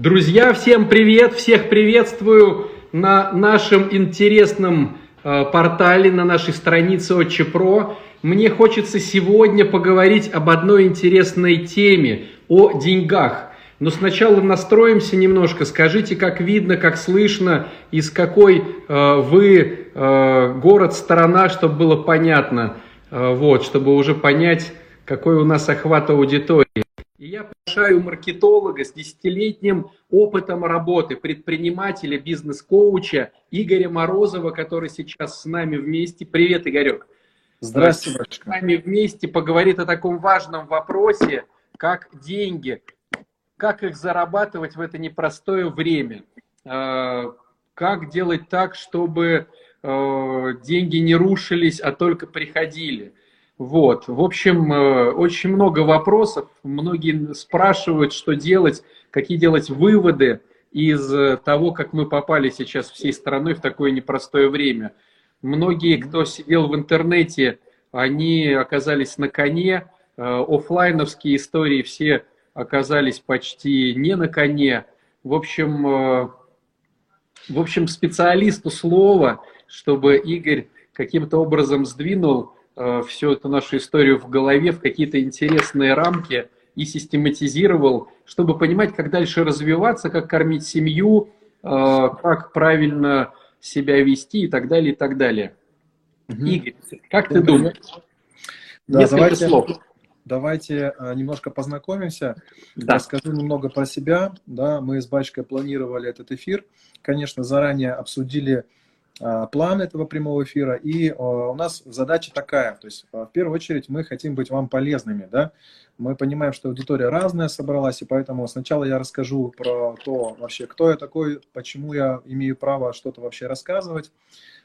Друзья, всем привет! Всех приветствую на нашем интересном э, портале, на нашей странице Отче. Мне хочется сегодня поговорить об одной интересной теме, о деньгах. Но сначала настроимся немножко, скажите, как видно, как слышно, из какой э, вы э, город, страна, чтобы было понятно, э, вот, чтобы уже понять, какой у нас охват аудитории. И я приглашаю маркетолога с десятилетним опытом работы, предпринимателя, бизнес-коуча Игоря Морозова, который сейчас с нами вместе. Привет, Игорек. Здравствуйте, С нами вместе поговорит о таком важном вопросе, как деньги, как их зарабатывать в это непростое время, а, как делать так, чтобы а, деньги не рушились, а только приходили – вот, в общем, э, очень много вопросов. Многие спрашивают, что делать, какие делать выводы из э, того, как мы попали сейчас всей страной в такое непростое время. Многие, кто сидел в интернете, они оказались на коне. Э, офлайновские истории все оказались почти не на коне. В общем, в общем, специалисту слова, чтобы Игорь каким-то образом сдвинул Э, всю эту нашу историю в голове в какие-то интересные рамки и систематизировал, чтобы понимать, как дальше развиваться, как кормить семью, э, как правильно себя вести и так далее, и так далее. Угу. Игорь, как ты думаешь? Да, Несколько давайте, слов. Давайте э, немножко познакомимся. Да. Расскажу немного про себя. Да, мы с Бачкой планировали этот эфир. Конечно, заранее обсудили план этого прямого эфира. И у нас задача такая, то есть а, в первую очередь мы хотим быть вам полезными, да. Мы понимаем, что аудитория разная собралась, и поэтому сначала я расскажу про то вообще, кто я такой, почему я имею право что-то вообще рассказывать.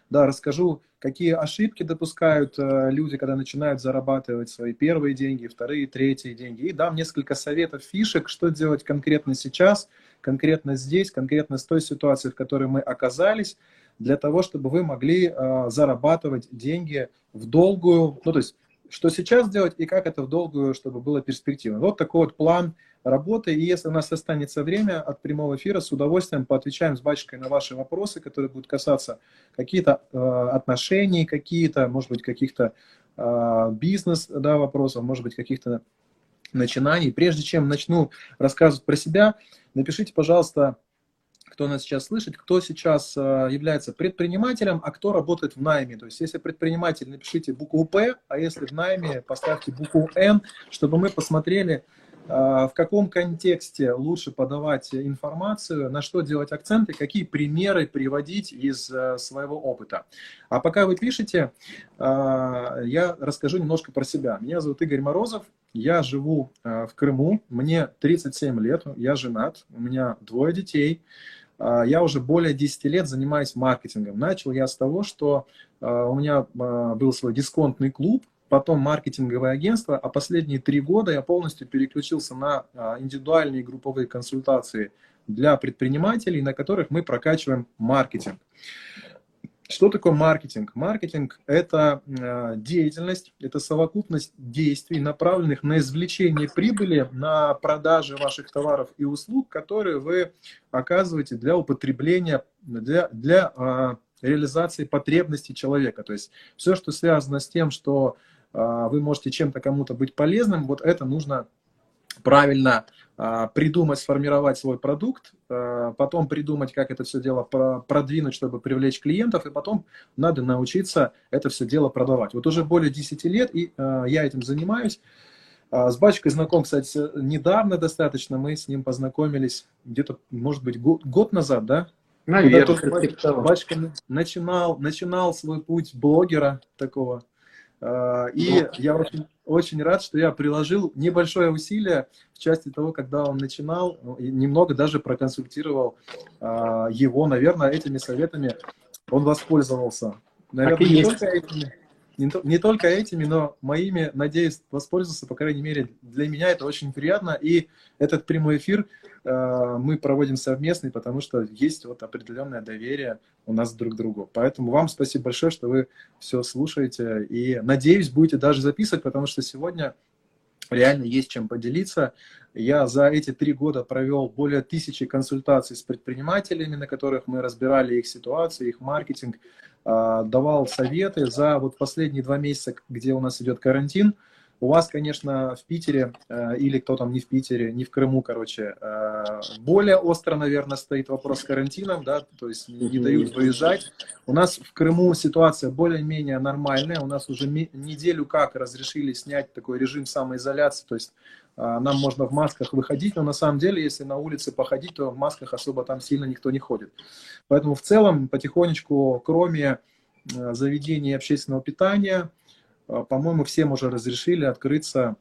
Да, расскажу, какие ошибки допускают э, люди, когда начинают зарабатывать свои первые деньги, вторые, третьи деньги. И дам несколько советов, фишек, что делать конкретно сейчас, конкретно здесь, конкретно с той ситуацией, в которой мы оказались, для того, чтобы вы могли э, зарабатывать деньги в долгую, ну то есть что сейчас делать и как это в долгую, чтобы было перспективно. Вот такой вот план работы. И если у нас останется время от прямого эфира, с удовольствием поотвечаем с батюшкой на ваши вопросы, которые будут касаться какие-то э, отношений, какие-то, может быть, каких-то э, бизнес да, вопросов, может быть, каких-то начинаний. Прежде чем начну рассказывать про себя, напишите, пожалуйста, кто нас сейчас слышит, кто сейчас э, является предпринимателем, а кто работает в найме. То есть, если предприниматель, напишите букву П, а если в найме, поставьте букву Н, чтобы мы посмотрели, в каком контексте лучше подавать информацию, на что делать акценты, какие примеры приводить из э, своего опыта. А пока вы пишете, я расскажу немножко про себя. Меня зовут Игорь Морозов, я живу в Крыму, мне 37 лет, я женат, у меня двое детей. А, я уже более 10 лет занимаюсь маркетингом. Начал я с того, что а, у меня а, был свой дисконтный клуб, потом маркетинговое агентство, а последние три года я полностью переключился на индивидуальные групповые консультации для предпринимателей, на которых мы прокачиваем маркетинг. Что такое маркетинг? Маркетинг – это э, деятельность, это совокупность действий, направленных на извлечение прибыли, на продажи ваших товаров и услуг, которые вы оказываете для употребления, для, для э, реализации потребностей человека. То есть все, что связано с тем, что вы можете чем-то кому-то быть полезным, вот это нужно правильно а, придумать, сформировать свой продукт, а, потом придумать, как это все дело продвинуть, чтобы привлечь клиентов, и потом надо научиться это все дело продавать. Вот уже более 10 лет, и а, я этим занимаюсь. С Бачкой знаком, кстати, недавно достаточно. Мы с ним познакомились где-то, может быть, год, год назад, да? Наверное. Бачка начинал, начинал свой путь блогера такого. И я очень очень рад, что я приложил небольшое усилие в части того, когда он начинал, ну, и немного даже проконсультировал а, его, наверное, этими советами он воспользовался. Наверное, не только, этими, не, не только этими, но моими, надеюсь, воспользовался, по крайней мере, для меня это очень приятно. И этот прямой эфир э, мы проводим совместный, потому что есть вот определенное доверие у нас друг к другу. Поэтому вам спасибо большое, что вы все слушаете. И надеюсь, будете даже записывать, потому что сегодня реально есть чем поделиться. Я за эти три года провел более тысячи консультаций с предпринимателями, на которых мы разбирали их ситуацию, их маркетинг, а, давал советы. За вот последние два месяца, где у нас идет карантин, у вас, конечно, в Питере, э, или кто там не в Питере, не в Крыму, короче, э, более остро, наверное, стоит вопрос с карантином, да, то есть не дают выезжать. У нас в Крыму ситуация более-менее нормальная, у нас уже неделю как разрешили снять такой режим самоизоляции, то есть нам можно в масках выходить, но на самом деле, если на улице походить, то в масках особо там сильно никто не ходит. Поэтому в целом потихонечку, кроме заведений общественного питания, а, по-моему, всем уже разрешили открыться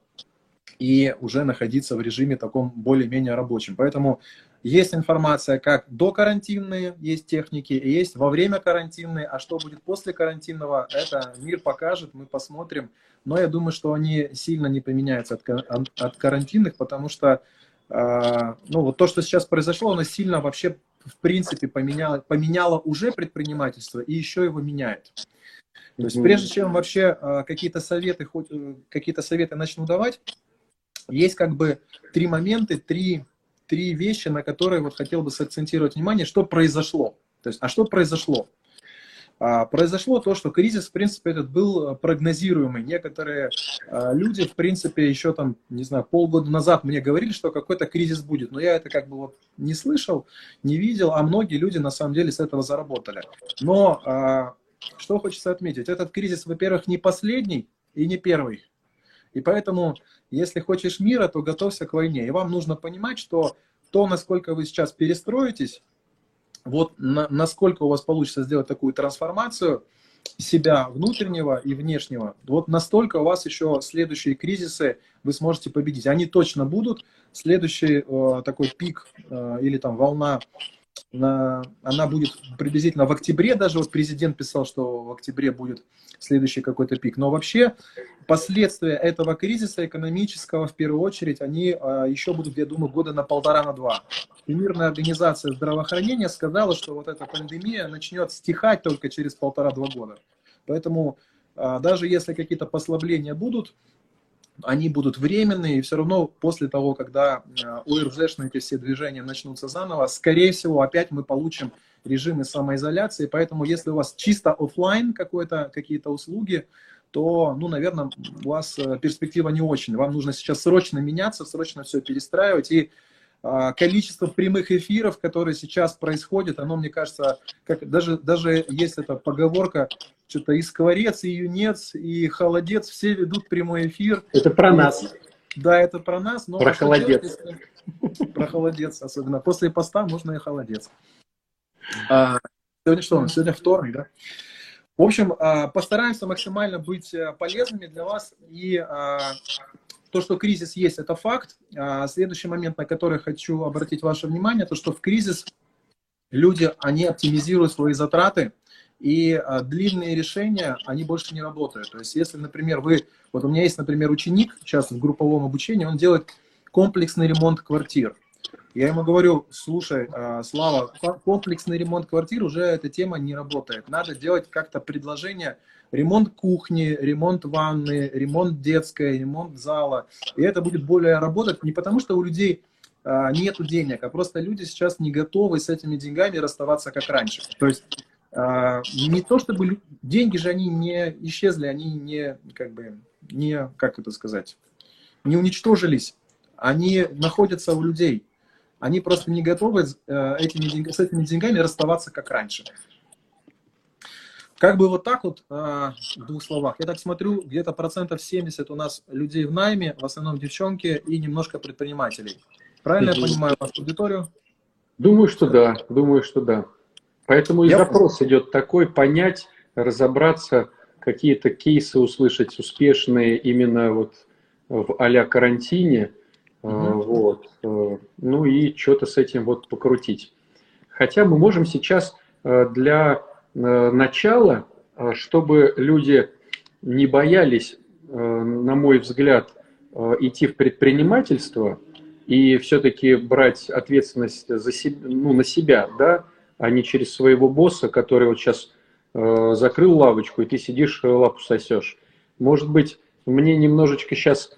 и уже находиться в режиме таком более-менее рабочем. Поэтому есть информация как до карантинные, есть техники, есть во время карантинные, а что будет после карантинного, это мир покажет, мы посмотрим. Но я думаю, что они сильно не поменяются от, от карантинных, потому что э, ну, вот то, что сейчас произошло, оно сильно вообще в принципе поменяло, поменяло уже предпринимательство и еще его меняет. То есть прежде чем вообще а, какие-то советы, хоть э, какие-то советы начну давать, есть как бы три момента, три, три вещи, на которые вот хотел бы сакцентировать внимание, что произошло. То есть, а что произошло? А, произошло то, что кризис, в принципе, этот был э, прогнозируемый. Некоторые а, люди, в принципе, еще там, не знаю, полгода назад мне говорили, что какой-то кризис будет. Но я это как бы вот не слышал, не видел, а многие люди на самом деле с этого заработали. Но а, что хочется отметить? Этот кризис, во-первых, не последний и не первый. И поэтому, если хочешь мира, то готовься к войне. И вам нужно понимать, что то, насколько вы сейчас перестроитесь, вот на, насколько у вас получится сделать такую трансформацию себя внутреннего и внешнего, вот настолько у вас еще следующие кризисы вы сможете победить. Они точно будут. Следующий э, такой пик э, или там волна на, она будет приблизительно в октябре, даже вот президент писал, что в октябре будет следующий какой-то пик. Но вообще последствия этого кризиса экономического, в первую очередь, они а, еще будут, я думаю, года на полтора, на два. Всемирная организация здравоохранения сказала, что вот эта пандемия начнет стихать только через полтора-два года. Поэтому а, даже если какие-то послабления будут, они будут временные, и все равно после того, когда э, ОРЗшные эти все движения начнутся заново, скорее всего, опять мы получим режимы самоизоляции, поэтому если у вас чисто офлайн какие-то услуги, то, ну, наверное, у вас э, перспектива не очень. Вам нужно сейчас срочно меняться, срочно все перестраивать, и количество прямых эфиров, которые сейчас происходят, оно, мне кажется, как даже, даже есть эта поговорка, что-то и скворец, и юнец, и холодец, все ведут прямой эфир. Это про нас. Да, это про нас. Но про холодец. Делать, про холодец особенно. После поста можно и холодец. А, сегодня что? Сегодня вторник, да? В общем, а, постараемся максимально быть э, полезными для вас и а, то, что кризис есть, это факт. А следующий момент, на который хочу обратить ваше внимание, то, что в кризис люди, они оптимизируют свои затраты, и а, длинные решения, они больше не работают. То есть, если, например, вы... Вот у меня есть, например, ученик сейчас в групповом обучении, он делает комплексный ремонт квартир. Я ему говорю, слушай, а, Слава, комплексный ремонт квартир уже эта тема не работает. Надо делать как-то предложение ремонт кухни, ремонт ванны, ремонт детской, ремонт зала. И это будет более работать не потому, что у людей а, нету денег, а просто люди сейчас не готовы с этими деньгами расставаться как раньше. То есть а, не то чтобы деньги же они не исчезли, они не как бы не как это сказать, не уничтожились, они находятся у людей. Они просто не готовы э, этими, с этими деньгами расставаться как раньше. Как бы вот так вот, а, в двух словах. Я так смотрю, где-то процентов 70 у нас людей в найме, в основном девчонки и немножко предпринимателей. Правильно я понимаю вашу аудиторию? Думаю, что да, думаю, что да. Поэтому и я запрос понял. идет такой, понять, разобраться, какие-то кейсы услышать успешные именно вот в а карантине, угу. вот, э, ну и что-то с этим вот покрутить. Хотя мы можем сейчас э, для Э, начало, э, чтобы люди не боялись, на мой взгляд, идти в предпринимательство и все-таки брать ответственность за себя, ну, на себя, да, а не через своего босса, который вот сейчас закрыл лавочку, и ты сидишь, лапу сосешь. Может быть, мне немножечко сейчас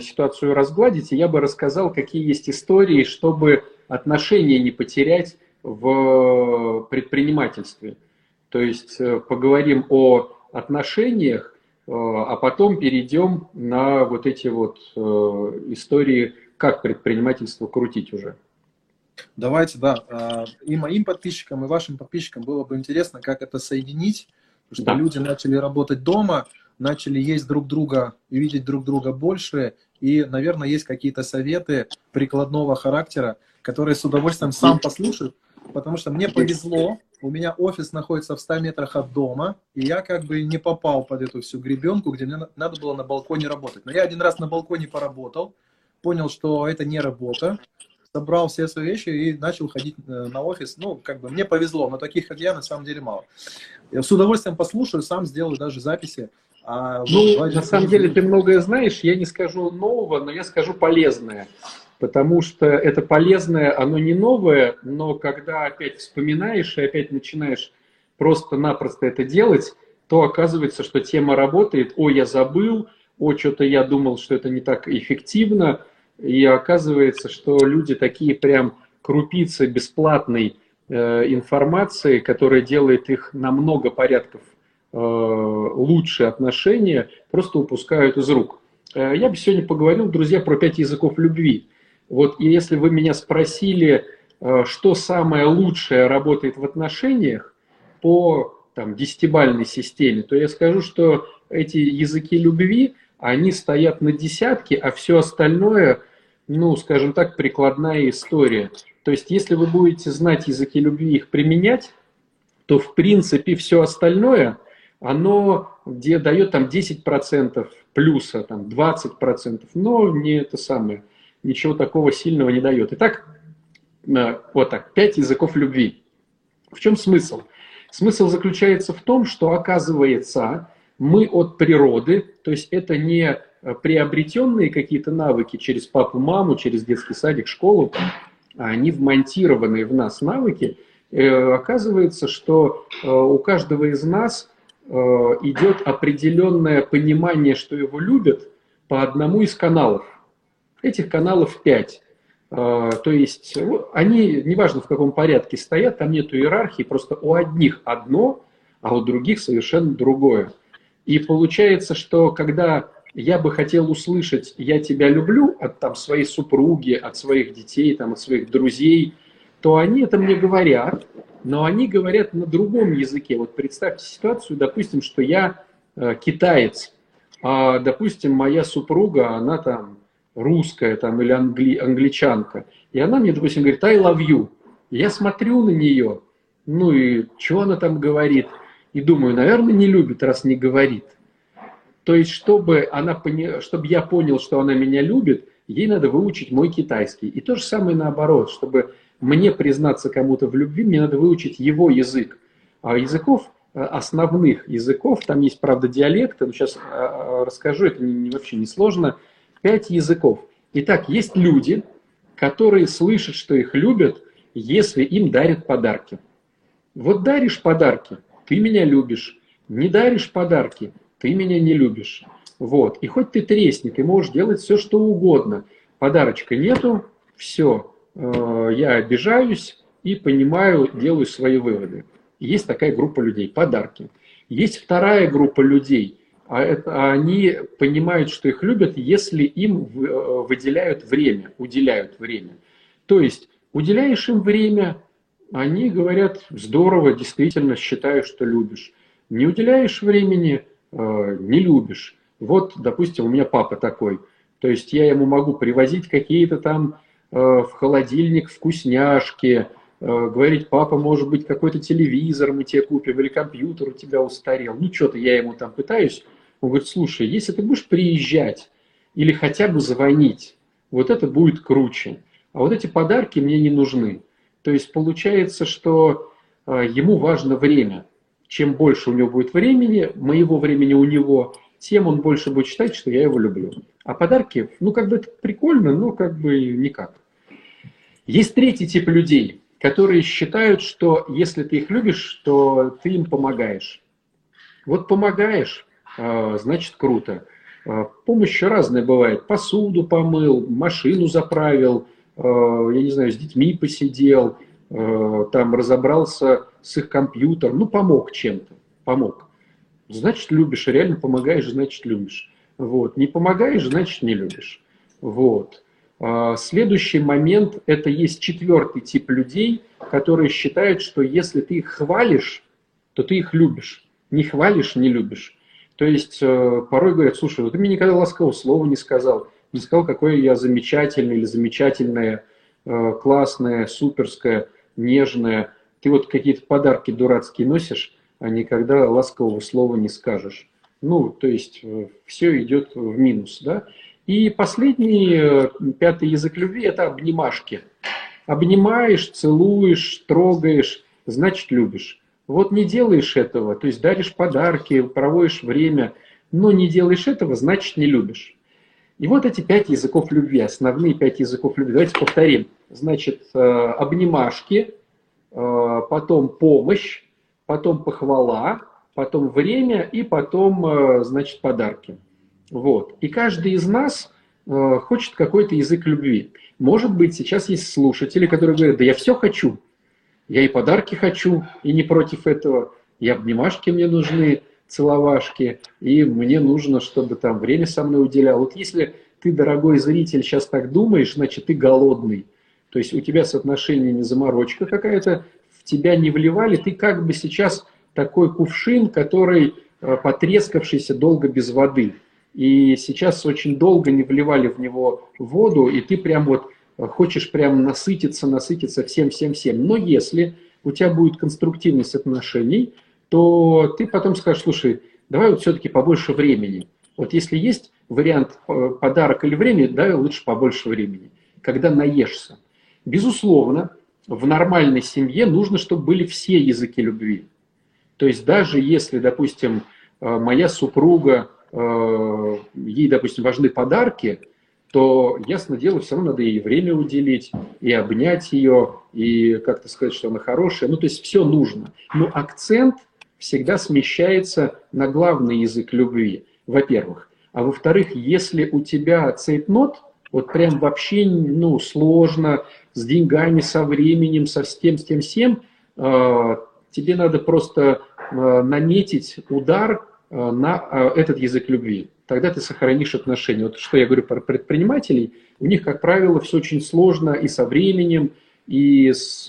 ситуацию разгладить, и я бы рассказал, какие есть истории, чтобы отношения не потерять в предпринимательстве. То есть э, поговорим о отношениях, э, а потом перейдем на вот эти вот э, истории, как предпринимательство крутить уже. Давайте, да. И моим подписчикам, и вашим подписчикам было бы интересно, как это соединить, потому что да. люди начали работать дома, начали есть друг друга, видеть друг друга больше, и, наверное, есть какие-то советы прикладного характера, которые с удовольствием сам послушают, потому что мне повезло, у меня офис находится в 100 метрах от дома, и я как бы не попал под эту всю гребенку, где мне надо было на балконе работать. Но я один раз на балконе поработал, понял, что это не работа, собрал все свои вещи и начал ходить э, на офис. Ну, как бы мне повезло, но таких, как я, на самом деле мало. Я с удовольствием послушаю, сам сделаю даже записи. А ну, на самом деле ты многое знаешь, я не скажу нового, но я скажу полезное. Потому что это полезное, оно не новое, но когда опять вспоминаешь и опять начинаешь просто-напросто это делать, то оказывается, что тема работает, о, я забыл, о, что-то я думал, что это не так эффективно, и оказывается, что люди такие прям крупицы бесплатной э, информации, которая делает их на много порядков э, лучше отношения, просто упускают из рук. Э, я бы сегодня поговорил, друзья, про пять языков любви. Вот и если вы меня спросили, э, что самое лучшее работает в отношениях по там, десятибальной системе, то я скажу, что эти языки любви, они стоят на десятке, а все остальное, ну, скажем так, прикладная история. То есть, если вы будете знать языки любви и их применять, то, в принципе, все остальное, оно где дает там 10% плюса, там 20%, но не это самое – ничего такого сильного не дает. Итак, э, вот так, пять языков любви. В чем смысл? Смысл заключается в том, что оказывается, мы от природы, то есть это не приобретенные какие-то навыки через папу, маму, через детский садик, школу, а они вмонтированные в нас навыки. Э, оказывается, что э, у каждого из нас идет определенное понимание, что его любят по одному из каналов. Этих каналов 5. А, то есть они, неважно в каком порядке стоят, там нет иерархии, просто у одних одно, а у других совершенно другое. И получается, что когда я бы хотел услышать «я тебя люблю» от там, своей супруги, от своих детей, там, от своих друзей, то они это мне говорят, но они говорят на другом языке. Вот представьте ситуацию, допустим, что я э, китаец, а, допустим, моя супруга, она там русская там или англи, англичанка, и она мне, допустим, говорит, I love you. Я смотрю на нее, ну и что она там говорит, и думаю, наверное, не любит, раз не говорит. То есть, чтобы, она поня... чтобы я понял, что она меня любит, ей надо выучить мой китайский. И то же самое наоборот, чтобы мне признаться кому-то в любви, мне надо выучить его язык. А языков, э, основных языков, там есть, правда, диалекты, но сейчас э, э, расскажу, это вообще не сложно, Пять языков. Итак, есть люди, которые слышат, что их любят, если им дарят подарки. Вот даришь подарки, ты меня любишь. Не даришь подарки, ты меня не любишь. Вот. И хоть ты тресни, ты можешь делать все, что угодно. Подарочка нету, все, я обижаюсь и понимаю, делаю свои выводы. Есть такая группа людей, подарки. Есть вторая группа людей, а это, а они понимают, что их любят, если им э, выделяют время, уделяют время. То есть уделяешь им время, они говорят, здорово, действительно считаю, что любишь. Не уделяешь времени, э, не любишь. Вот, допустим, у меня папа такой. То есть я ему могу привозить какие-то там э, в холодильник вкусняшки, говорить, папа, может быть, какой-то телевизор мы тебе купим, или компьютер у тебя устарел. Ну, что-то я ему там пытаюсь он говорит, слушай, если ты будешь приезжать или хотя бы звонить, вот это будет круче. А вот эти подарки мне не нужны. То есть получается, что а, ему важно время. Чем больше у него будет времени, моего времени у него, тем он больше будет считать, что я его люблю. А подарки, ну как бы это прикольно, но как бы никак. Есть третий тип людей, которые считают, что если ты их любишь, то ты им помогаешь. Вот помогаешь, а, значит круто. Помощь разная бывает. Посуду помыл, машину заправил, я не знаю, с детьми посидел, там разобрался с их компьютером, ну, помог чем-то, помог. Значит, любишь, реально помогаешь, значит, любишь. Вот. Не помогаешь, значит, не любишь. Вот. А, следующий момент – это есть четвертый тип людей, которые считают, что если ты их хвалишь, то ты их любишь. Не хвалишь – не любишь. То есть э, порой говорят, слушай, ну ты мне никогда ласкового слова не сказал, не сказал, какой я замечательный или замечательная, э, классная, суперская, нежная. Ты вот какие-то подарки дурацкие носишь, никогда ласкового слова не скажешь. Ну, то есть э, все идет в минус, да. И последний, э, пятый язык любви – это обнимашки. Обнимаешь, целуешь, трогаешь, значит, любишь. Вот не делаешь этого, то есть даришь подарки, проводишь время, но не делаешь этого, значит, не любишь. И вот эти пять языков любви, основные пять языков любви. Давайте повторим. Значит, э, обнимашки, потом помощь, потом похвала, потом время и потом, значит, подарки. Вот. И каждый из нас э, хочет какой-то язык любви. Может быть, сейчас есть слушатели, которые говорят, да я все хочу. Я и подарки хочу, и не против этого. И обнимашки мне нужны, целовашки, и мне нужно, чтобы там время со мной уделял. Вот если ты, дорогой зритель, сейчас так думаешь, значит, ты голодный. То есть у тебя соотношение не заморочка какая-то, тебя не вливали, ты как бы сейчас такой кувшин, который э, потрескавшийся долго без воды и сейчас очень долго не вливали в него воду, и ты прям вот э, хочешь прям насытиться, насытиться всем-всем-всем. Но если у тебя будет конструктивность отношений, то ты потом скажешь, слушай, давай вот все-таки побольше времени. Вот если есть вариант э, подарок или время, давай лучше побольше времени, когда наешься. Безусловно, в нормальной семье нужно, чтобы были все языки любви. То есть даже если, допустим, э, моя супруга Э, ей, допустим, важны подарки, то, ясно дело, все равно надо ей время уделить, и обнять ее, и как-то сказать, что она хорошая. Ну, то есть все нужно. Но акцент всегда смещается на главный язык любви, во-первых. А во-вторых, если у тебя цейтнот, вот прям вообще ну, сложно, с деньгами, со временем, со тем, с тем, всем, э, тебе надо просто э, наметить удар, Э, на этот язык любви. Тогда ты сохранишь отношения. Вот что я говорю про предпринимателей, у них, как правило, все очень сложно и со временем, и с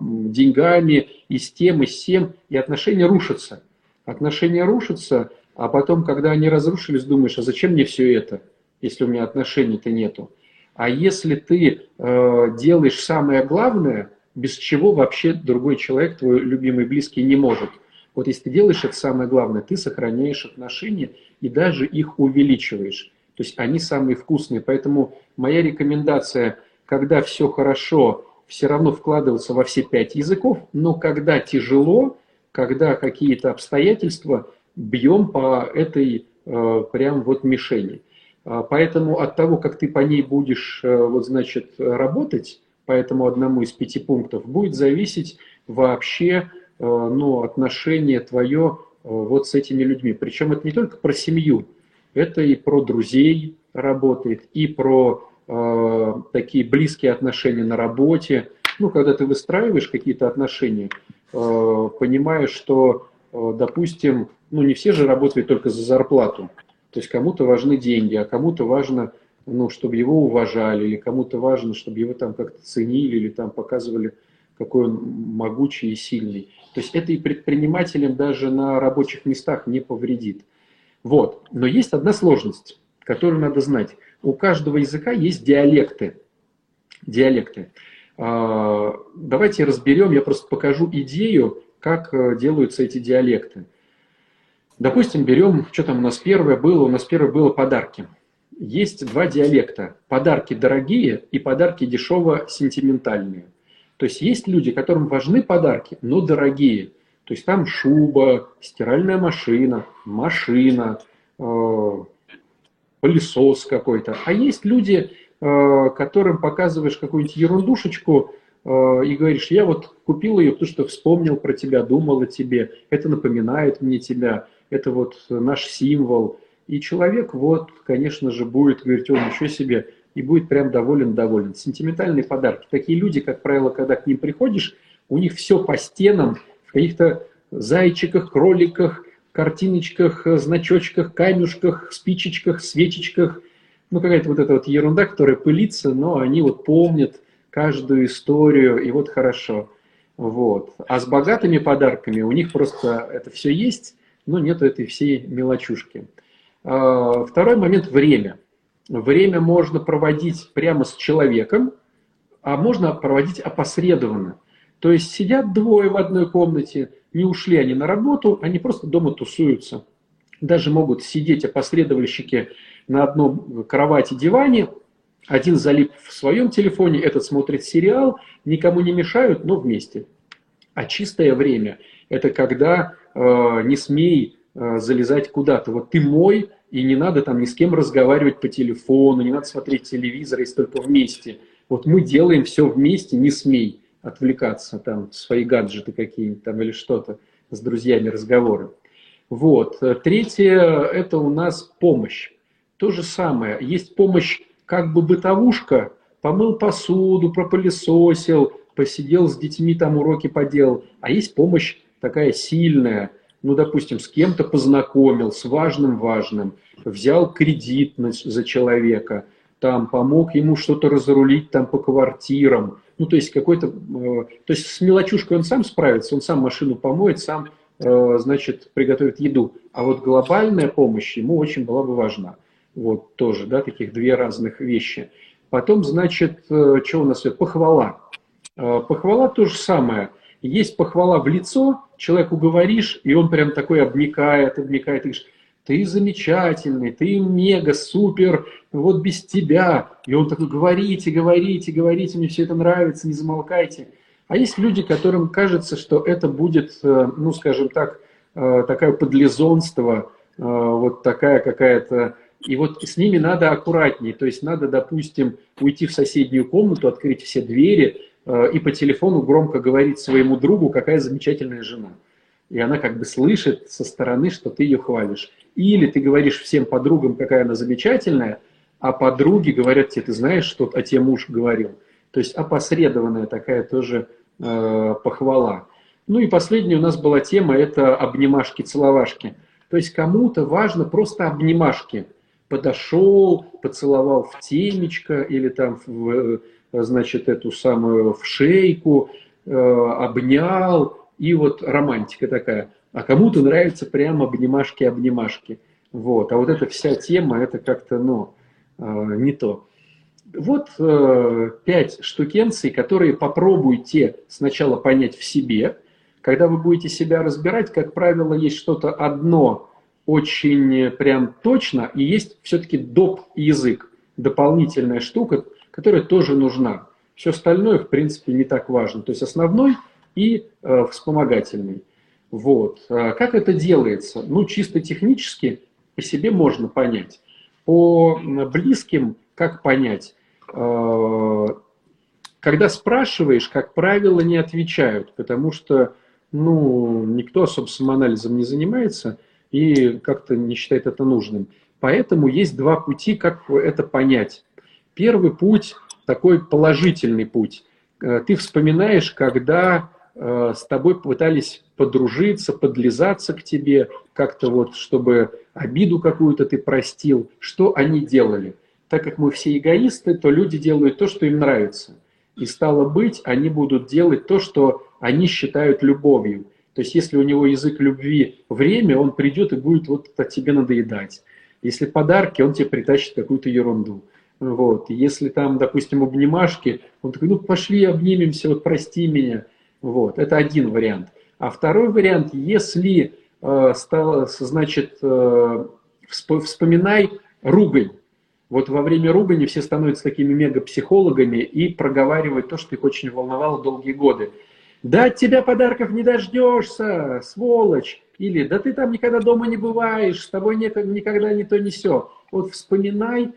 деньгами, и с тем, и с тем, и отношения рушатся. Отношения рушатся, а потом, когда они разрушились, думаешь, а зачем мне все это, если у меня отношений-то нету? А если ты э, делаешь самое главное, без чего вообще другой человек, твой любимый близкий, не может – вот если ты делаешь это самое главное, ты сохраняешь отношения и даже их увеличиваешь. То есть они самые вкусные. Поэтому моя рекомендация, когда все хорошо, все равно вкладываться во все пять языков, но когда тяжело, когда какие-то обстоятельства, бьем по этой э, прям вот мишени. А, поэтому от того, как ты по ней будешь э, вот, значит, работать, по этому одному из пяти пунктов, будет зависеть вообще Э, ну, отношение твое э, вот с этими людьми. Причем это не только про семью, это и про друзей работает, и про э, такие близкие отношения на работе. Ну, когда ты выстраиваешь какие-то отношения, э, понимаешь, что, э, допустим, ну, не все же работают только за зарплату. То есть кому-то важны деньги, а кому-то важно, ну, чтобы его уважали, или кому-то важно, чтобы его там как-то ценили, или там показывали, какой он могучий и сильный. То есть это и предпринимателям даже на рабочих местах не повредит. Вот. Но есть одна сложность, которую надо знать. У каждого языка есть диалекты. Диалекты. А, давайте разберем, я просто покажу идею, как э, делаются эти диалекты. Допустим, берем, что там у нас первое было, у нас первое было подарки. Есть два диалекта. Подарки дорогие и подарки дешево-сентиментальные. То есть есть люди, которым важны подарки, но дорогие. То есть там шуба, стиральная машина, машина, э, пылесос какой-то. А есть люди, э, которым показываешь какую-нибудь ерундушечку э, и говоришь, я вот купил ее, потому что вспомнил про тебя, думал о тебе, это напоминает мне тебя, это вот наш символ. и человек, вот, конечно же, будет говорить, он еще себе, и будет прям доволен-доволен. Сентиментальные подарки. Такие люди, как правило, когда к ним приходишь, у них все по стенам, в каких-то зайчиках, кроликах, картиночках, значочках, камешках, спичечках, свечечках. Ну, какая-то вот эта вот ерунда, которая пылится, но они вот помнят каждую историю, и вот хорошо. Вот. А с богатыми подарками у них просто это все есть, но нету этой всей мелочушки. А, второй момент – время. Время можно проводить прямо с человеком, а можно проводить опосредованно. То есть сидят двое в одной комнате, не ушли они на работу, они просто дома тусуются. Даже могут сидеть опосредовальщики на одном кровати, диване, один залип в своем телефоне, этот смотрит сериал, никому не мешают, но вместе. А чистое время – это когда э, не смей э, залезать куда-то. Вот ты мой, и не надо там ни с кем разговаривать по телефону, не надо смотреть телевизор, если только вместе. Вот мы делаем все вместе, не смей отвлекаться, там, свои гаджеты какие-нибудь там или что-то, с друзьями разговоры. Вот. Третье – это у нас помощь. То же самое. Есть помощь как бы бытовушка, помыл посуду, пропылесосил, посидел с детьми, там уроки поделал. А есть помощь такая сильная, ну, допустим, с кем-то познакомил, с важным-важным, взял кредит за человека, там помог ему что-то разрулить там по квартирам, ну, то есть какой-то, э, то есть с мелочушкой он сам справится, он сам машину помоет, сам, э, значит, приготовит еду. А вот глобальная помощь ему очень была бы важна. Вот тоже, да, таких две разных вещи. Потом, значит, э, что у нас? Похвала. Э, похвала то же самое. Есть похвала в лицо, человеку говоришь, и он прям такой обникает, обникает, и говоришь, ты замечательный, ты мега, супер, вот без тебя. И он такой, говорите, говорите, говорите, мне все это нравится, не замолкайте. А есть люди, которым кажется, что это будет, э, ну, скажем так, э, такое подлизонство, вот такая какая-то... И вот с ними надо аккуратнее. То есть надо, допустим, уйти в соседнюю комнату, открыть все двери, Э, и по телефону громко говорит своему другу, какая замечательная жена. И она как бы слышит со стороны, что ты ее хвалишь. Или ты говоришь всем подругам, какая она замечательная, а подруги говорят тебе, ты знаешь, что о тебе муж говорил. То есть опосредованная такая тоже э, похвала. Ну и последняя у нас была тема, это обнимашки-целовашки. То есть кому-то важно просто обнимашки. Подошел, поцеловал в темечко или там в, значит, эту самую в шейку, э, обнял, и вот романтика такая. А кому-то нравится прямо обнимашки-обнимашки. Вот. А вот эта вся тема, это как-то, ну, э, не то. Вот э, пять штукенций, которые попробуйте сначала понять в себе. Когда вы будете себя разбирать, как правило, есть что-то одно очень прям точно, и есть все-таки доп. язык, дополнительная штука, которая тоже нужна. Все остальное, в принципе, не так важно. То есть основной и э, вспомогательный. Вот. А как это делается? Ну, чисто технически по себе можно понять. По близким как понять? Э, когда спрашиваешь, как правило, не отвечают, потому что ну, никто особо самоанализом не занимается и как-то не считает это нужным. Поэтому есть два пути, как это понять. Первый путь такой положительный путь. Э, ты вспоминаешь, когда э, с тобой пытались подружиться, подлизаться к тебе, как-то вот, чтобы обиду какую-то ты простил, что они делали. Так как мы все эгоисты, то люди делают то, что им нравится. И стало быть, они будут делать то, что они считают любовью. То есть, если у него язык любви время, он придет и будет вот от тебе надоедать. Если подарки, он тебе притащит какую-то ерунду. Вот. Если там, допустим, обнимашки, он такой, ну пошли обнимемся, вот прости меня. Вот. Это один вариант. А второй вариант, если, э, стало, значит, э, вспоминай ругань. Вот во время ругани все становятся такими мегапсихологами и проговаривают то, что их очень волновало долгие годы. Да от тебя подарков не дождешься, сволочь. Или да ты там никогда дома не бываешь, с тобой никогда не то не все. Вот вспоминай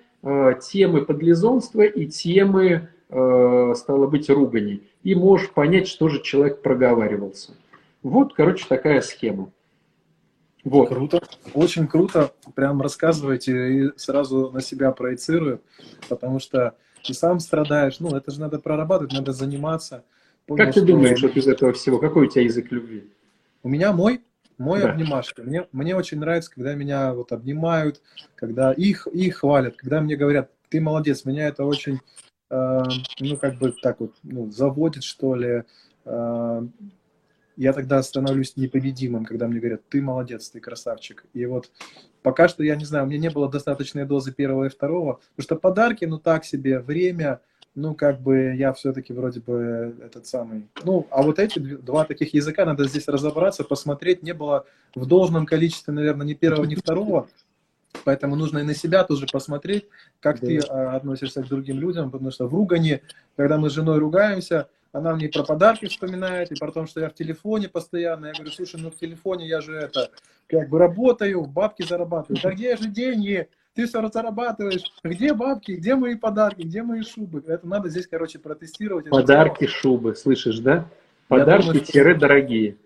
темы подлизонства и темы, э, стало быть, ругани. И можешь понять, что же человек проговаривался. Вот, короче, такая схема. Вот. Круто, очень круто, прям рассказывайте и сразу на себя проецирую, потому что ты сам страдаешь, ну, это же надо прорабатывать, надо заниматься. Понял, как ты что... думаешь вот из этого всего, какой у тебя язык любви? У меня мой, мой да. обнимашка. Мне, мне очень нравится, когда меня вот обнимают, когда их, их хвалят, когда мне говорят, ты молодец, меня это очень, э, ну, как бы так вот, ну, заводит, что ли, э, я тогда становлюсь непобедимым, когда мне говорят, ты молодец, ты красавчик. И вот пока что, я не знаю, у меня не было достаточной дозы первого и второго, потому что подарки, ну так себе, время, ну как бы я все-таки вроде бы этот самый... Ну, а вот эти два таких языка, надо здесь разобраться, посмотреть, не было в должном количестве, наверное, ни первого, ни второго, Поэтому нужно и на себя тоже посмотреть, как да. ты а, относишься к другим людям, потому что в ругане, когда мы с женой ругаемся, она мне про подарки вспоминает, и про то, что я в телефоне постоянно. Я говорю, слушай, ну в телефоне я же это, как бы работаю, бабки зарабатываю. Да где же деньги? Ты все зарабатываешь. Где бабки? Где мои подарки? Где мои шубы? Это надо здесь, короче, протестировать. Подарки, шубы, слышишь, да? Подарки-дорогие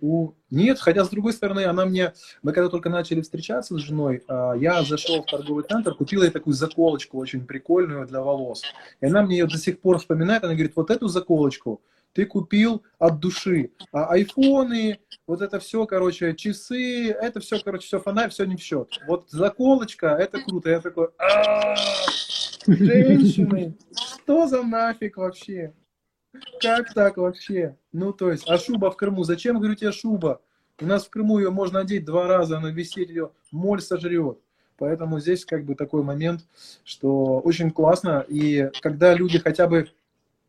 у... Нет, хотя с другой стороны, она мне, мы когда только начали встречаться с женой, а, я зашел в торговый центр, купил ей такую заколочку очень прикольную для волос. И она мне ее до сих пор вспоминает, она говорит, вот эту заколочку ты купил от души. А айфоны, вот это все, короче, часы, это все, короче, все фонарь, все не в счет. Вот заколочка, это круто. Я такой, женщины, что за нафиг вообще? Как так вообще? Ну, то есть, а шуба в Крыму? Зачем, говорю, тебе шуба? У нас в Крыму ее можно одеть два раза, она висеть ее, моль сожрет. Поэтому здесь как бы такой момент, что очень классно. И когда люди хотя бы,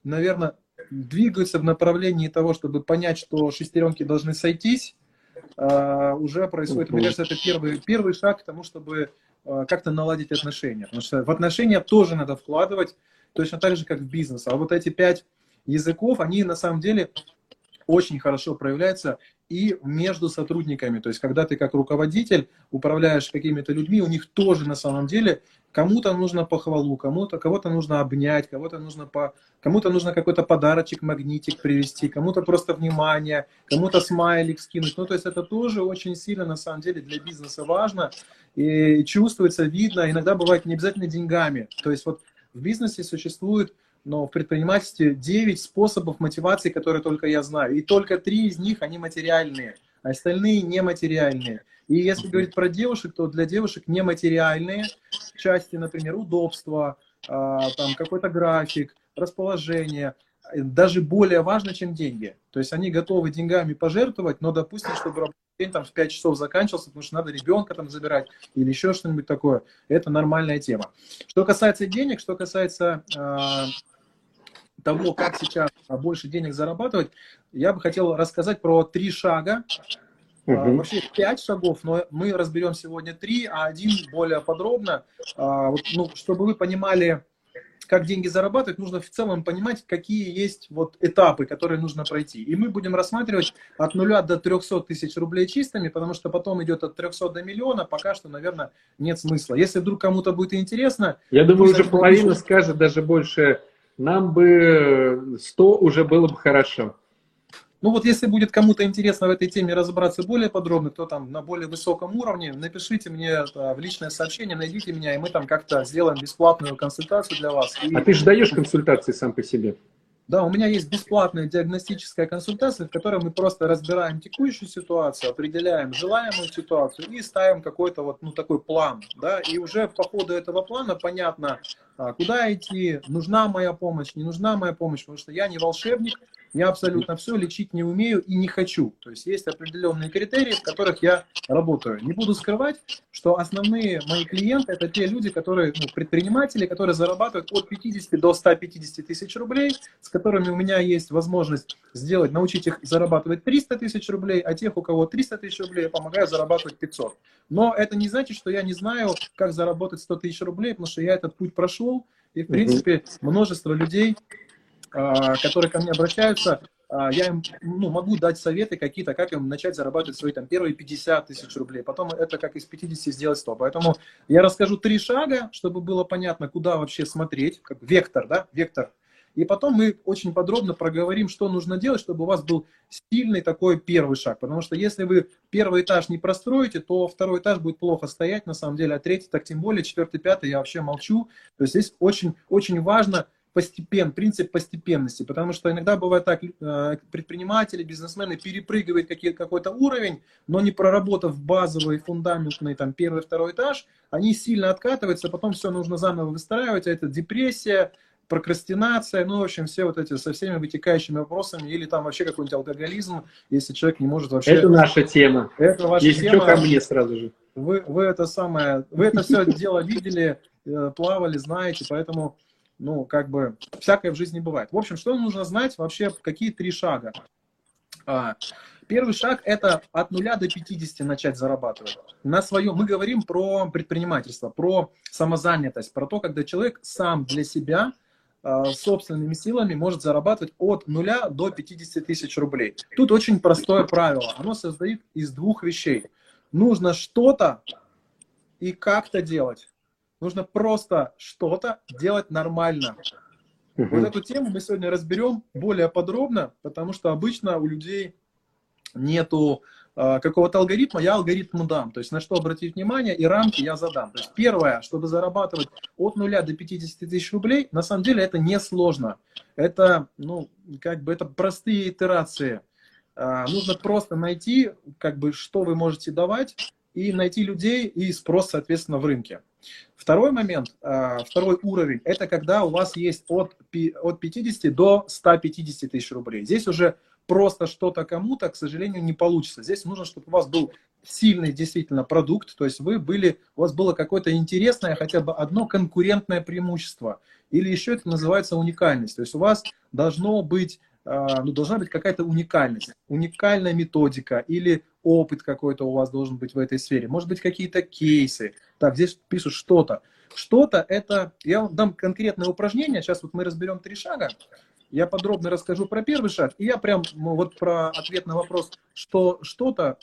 наверное, двигаются в направлении того, чтобы понять, что шестеренки должны сойтись, а, уже происходит, мне кажется, это первый, первый шаг к тому, чтобы а, как-то наладить отношения. Потому что в отношения тоже надо вкладывать, точно так же, как в бизнес. А вот эти пять языков, они на самом деле очень хорошо проявляются и между сотрудниками. То есть, когда ты как руководитель управляешь какими-то людьми, у них тоже на самом деле кому-то нужно похвалу, кому-то кого-то нужно обнять, кого-то нужно по, кому-то нужно какой-то подарочек, магнитик привести, кому-то просто внимание, кому-то смайлик скинуть. Ну, то есть это тоже очень сильно на самом деле для бизнеса важно и чувствуется, видно. Иногда бывает не обязательно деньгами. То есть вот в бизнесе существует но в предпринимательстве 9 способов мотивации, которые только я знаю. И только три из них, они материальные, а остальные нематериальные. И если говорить про девушек, то для девушек нематериальные части, например, удобство, а, там какой-то график, расположение, даже более важно, чем деньги. То есть они готовы деньгами пожертвовать, но, допустим, чтобы день там в 5 часов заканчивался, потому что надо ребенка там забирать или еще что-нибудь такое. Это нормальная тема. Что касается денег, что касается э, того, как сейчас больше денег зарабатывать, я бы хотел рассказать про три шага. Угу. Вообще пять шагов, но мы разберем сегодня три, а один более подробно. А, вот, ну, чтобы вы понимали, как деньги зарабатывать, нужно в целом понимать, какие есть вот этапы, которые нужно пройти. И мы будем рассматривать от нуля до 300 тысяч рублей чистыми, потому что потом идет от 300 до миллиона, пока что, наверное, нет смысла. Если вдруг кому-то будет интересно... Я думаю, уже половина скажет, даже больше нам бы 100 уже было бы хорошо. Ну вот если будет кому-то интересно в этой теме разобраться более подробно, кто там на более высоком уровне, напишите мне в личное сообщение, найдите меня, и мы там как-то сделаем бесплатную консультацию для вас. И... А ты же даешь консультации сам по себе? Да, у меня есть бесплатная диагностическая консультация, в которой мы просто разбираем текущую ситуацию, определяем желаемую ситуацию и ставим какой-то вот ну, такой план. Да? И уже по ходу этого плана понятно, а, куда идти, нужна моя помощь, не нужна моя помощь, потому что я не волшебник, я абсолютно все лечить не умею и не хочу. То есть есть определенные критерии, в которых я работаю. Не буду скрывать, что основные мои клиенты это те люди, которые, ну, предприниматели, которые зарабатывают от 50 до 150 тысяч рублей, с которыми у меня есть возможность сделать, научить их зарабатывать 300 тысяч рублей, а тех, у кого 300 тысяч рублей, я помогаю зарабатывать 500. Но это не значит, что я не знаю, как заработать 100 тысяч рублей, потому что я этот путь прошел, и, в принципе, множество людей которые ко мне обращаются, а, я им ну, могу дать советы какие-то, как им начать зарабатывать свои там первые 50 тысяч рублей, потом это как из 50 сделать 100. Поэтому я расскажу три шага, чтобы было понятно, куда вообще смотреть, как вектор, да, вектор. И потом мы очень подробно проговорим, что нужно делать, чтобы у вас был сильный такой первый шаг. Потому что если вы первый этаж не простроите, то второй этаж будет плохо стоять, на самом деле, а третий так тем более, четвертый, пятый я вообще молчу. То есть здесь очень, очень важно постепен, принцип постепенности, потому что иногда бывает так, э, предприниматели, бизнесмены перепрыгивают какой-то уровень, но не проработав базовый, фундаментный, там, первый, второй этаж, они сильно откатываются, потом все нужно заново выстраивать, а это депрессия, прокрастинация, ну, в общем, все вот эти со всеми вытекающими вопросами, или там вообще какой-нибудь алкоголизм, если человек не может вообще... Это наша тема. Это ваша если тема. ко мне сразу же. Вы, вы это самое, вы это все дело видели, э, плавали, знаете, поэтому ну, как бы, всякое в жизни бывает. В общем, что нужно знать вообще, какие три шага? А, первый шаг – это от нуля до 50 начать зарабатывать. На своем, мы говорим про предпринимательство, про самозанятость, про то, когда человек сам для себя а, собственными силами может зарабатывать от нуля до 50 тысяч рублей. Тут очень простое правило. Оно состоит из двух вещей. Нужно что-то и как-то делать. Нужно просто что-то делать нормально. Угу. Вот эту тему мы сегодня разберем более подробно, потому что обычно у людей нету э, какого-то алгоритма, я алгоритм дам. То есть на что обратить внимание и рамки я задам. То есть первое, чтобы зарабатывать от 0 до 50 тысяч рублей, на самом деле это не сложно. Это, ну, как бы это простые итерации. Э, нужно просто найти, как бы, что вы можете давать, и найти людей и спрос, соответственно, в рынке. Второй момент, а, второй уровень, это когда у вас есть от, от 50 до 150 тысяч рублей. Здесь уже просто что-то кому-то, к сожалению, не получится. Здесь нужно, чтобы у вас был сильный действительно продукт, то есть вы были, у вас было какое-то интересное, хотя бы одно конкурентное преимущество. Или еще это называется уникальность. То есть у вас должно быть а, ну, должна быть какая-то уникальность, уникальная методика или опыт какой-то у вас должен быть в этой сфере. Может быть, какие-то кейсы. Так, здесь пишут что-то. Что-то это... Я вам дам конкретное упражнение. Сейчас вот мы разберем три шага. Я подробно расскажу про первый шаг. И я прям ну, вот про ответ на вопрос, что что-то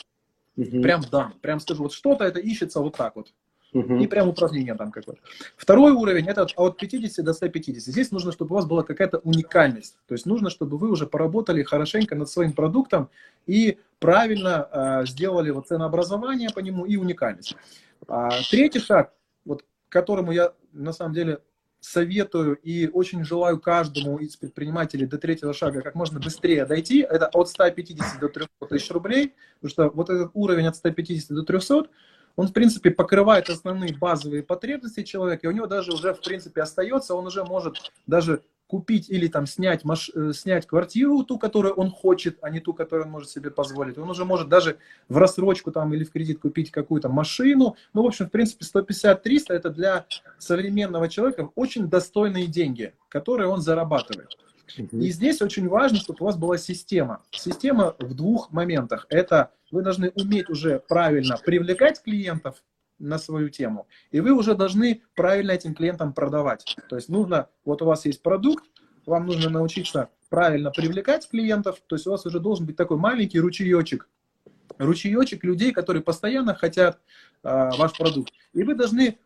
угу. прям дам. Прям скажу, вот что-то это ищется вот так вот. Угу. И прям упражнение там какое-то. Второй уровень это от 50 до 150. Здесь нужно, чтобы у вас была какая-то уникальность. То есть нужно, чтобы вы уже поработали хорошенько над своим продуктом и правильно э, сделали вот ценообразование по нему и уникальность. А, третий шаг, вот, которому я на самом деле советую и очень желаю каждому из предпринимателей до третьего шага как можно быстрее дойти, это от 150 до 300 тысяч рублей, потому что вот этот уровень от 150 до 300 он, в принципе, покрывает основные базовые потребности человека, и у него даже уже, в принципе, остается, он уже может даже купить или там снять, маш... Э, снять квартиру, ту, которую он хочет, а не ту, которую он может себе позволить. Он уже может даже в рассрочку там или в кредит купить какую-то машину. Ну, в общем, в принципе, 150-300 это для современного человека очень достойные деньги, которые он зарабатывает. И здесь очень важно, чтобы у вас была система. Система в двух моментах. Это вы должны уметь уже правильно привлекать клиентов на свою тему, и вы уже должны правильно этим клиентам продавать. То есть нужно, вот у вас есть продукт, вам нужно научиться правильно привлекать клиентов, то есть у вас уже должен быть такой маленький ручеечек, ручеечек людей, которые постоянно хотят э, ваш продукт. И вы должны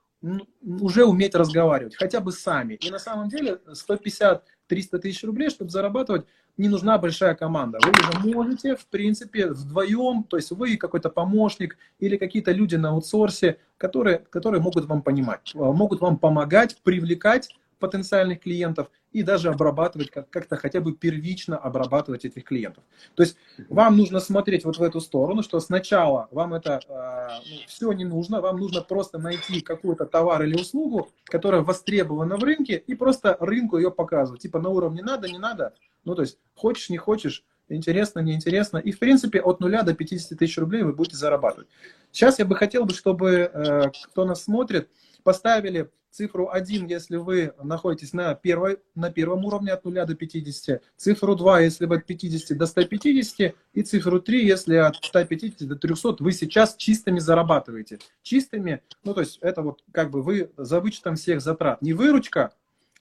уже уметь разговаривать, хотя бы сами. И на самом деле 150 300 тысяч рублей, чтобы зарабатывать, не нужна большая команда. Вы уже можете, в принципе, вдвоем, то есть вы какой-то помощник или какие-то люди на аутсорсе, которые, которые могут вам понимать, могут вам помогать, привлекать потенциальных клиентов и даже обрабатывать, как-то хотя бы первично обрабатывать этих клиентов. То есть вам нужно смотреть вот в эту сторону, что сначала вам это э, ну, все не нужно, вам нужно просто найти какой-то товар или услугу, которая востребована в рынке, и просто рынку ее показывать. Типа на уровне надо, не надо. Ну, то есть хочешь, не хочешь, интересно, неинтересно. И, в принципе, от нуля до 50 тысяч рублей вы будете зарабатывать. Сейчас я бы хотел, бы, чтобы э, кто нас смотрит, поставили цифру 1, если вы находитесь на, первой, на первом уровне от 0 до 50, цифру 2, если вы от 50 до 150, и цифру 3, если от 150 до 300 вы сейчас чистыми зарабатываете. Чистыми, ну то есть это вот как бы вы за вычетом всех затрат. Не выручка,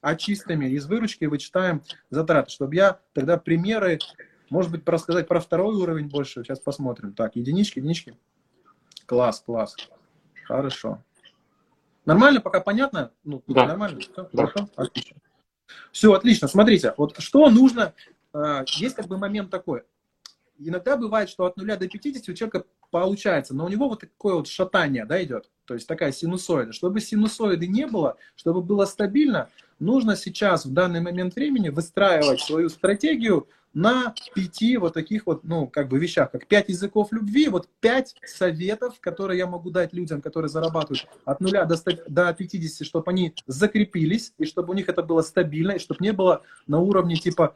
а чистыми. Из выручки вычитаем затраты, чтобы я тогда примеры, может быть, рассказать про второй уровень больше. Сейчас посмотрим. Так, единички, единички. Класс, класс. Хорошо. Нормально, пока понятно? Ну, да. нормально? Все? Да. Хорошо? Отлично. Все, отлично. Смотрите, вот что нужно, э, есть как бы момент такой. Иногда бывает, что от 0 до 50 у человека получается, но у него вот такое вот шатание, да, идет, то есть такая синусоида. Чтобы синусоиды не было, чтобы было стабильно, нужно сейчас в данный момент времени выстраивать свою стратегию на пяти вот таких вот, ну, как бы вещах, как пять языков любви, вот пять советов, которые я могу дать людям, которые зарабатывают от нуля до, до 50, чтобы они закрепились, и чтобы у них это было стабильно, и чтобы не было на уровне типа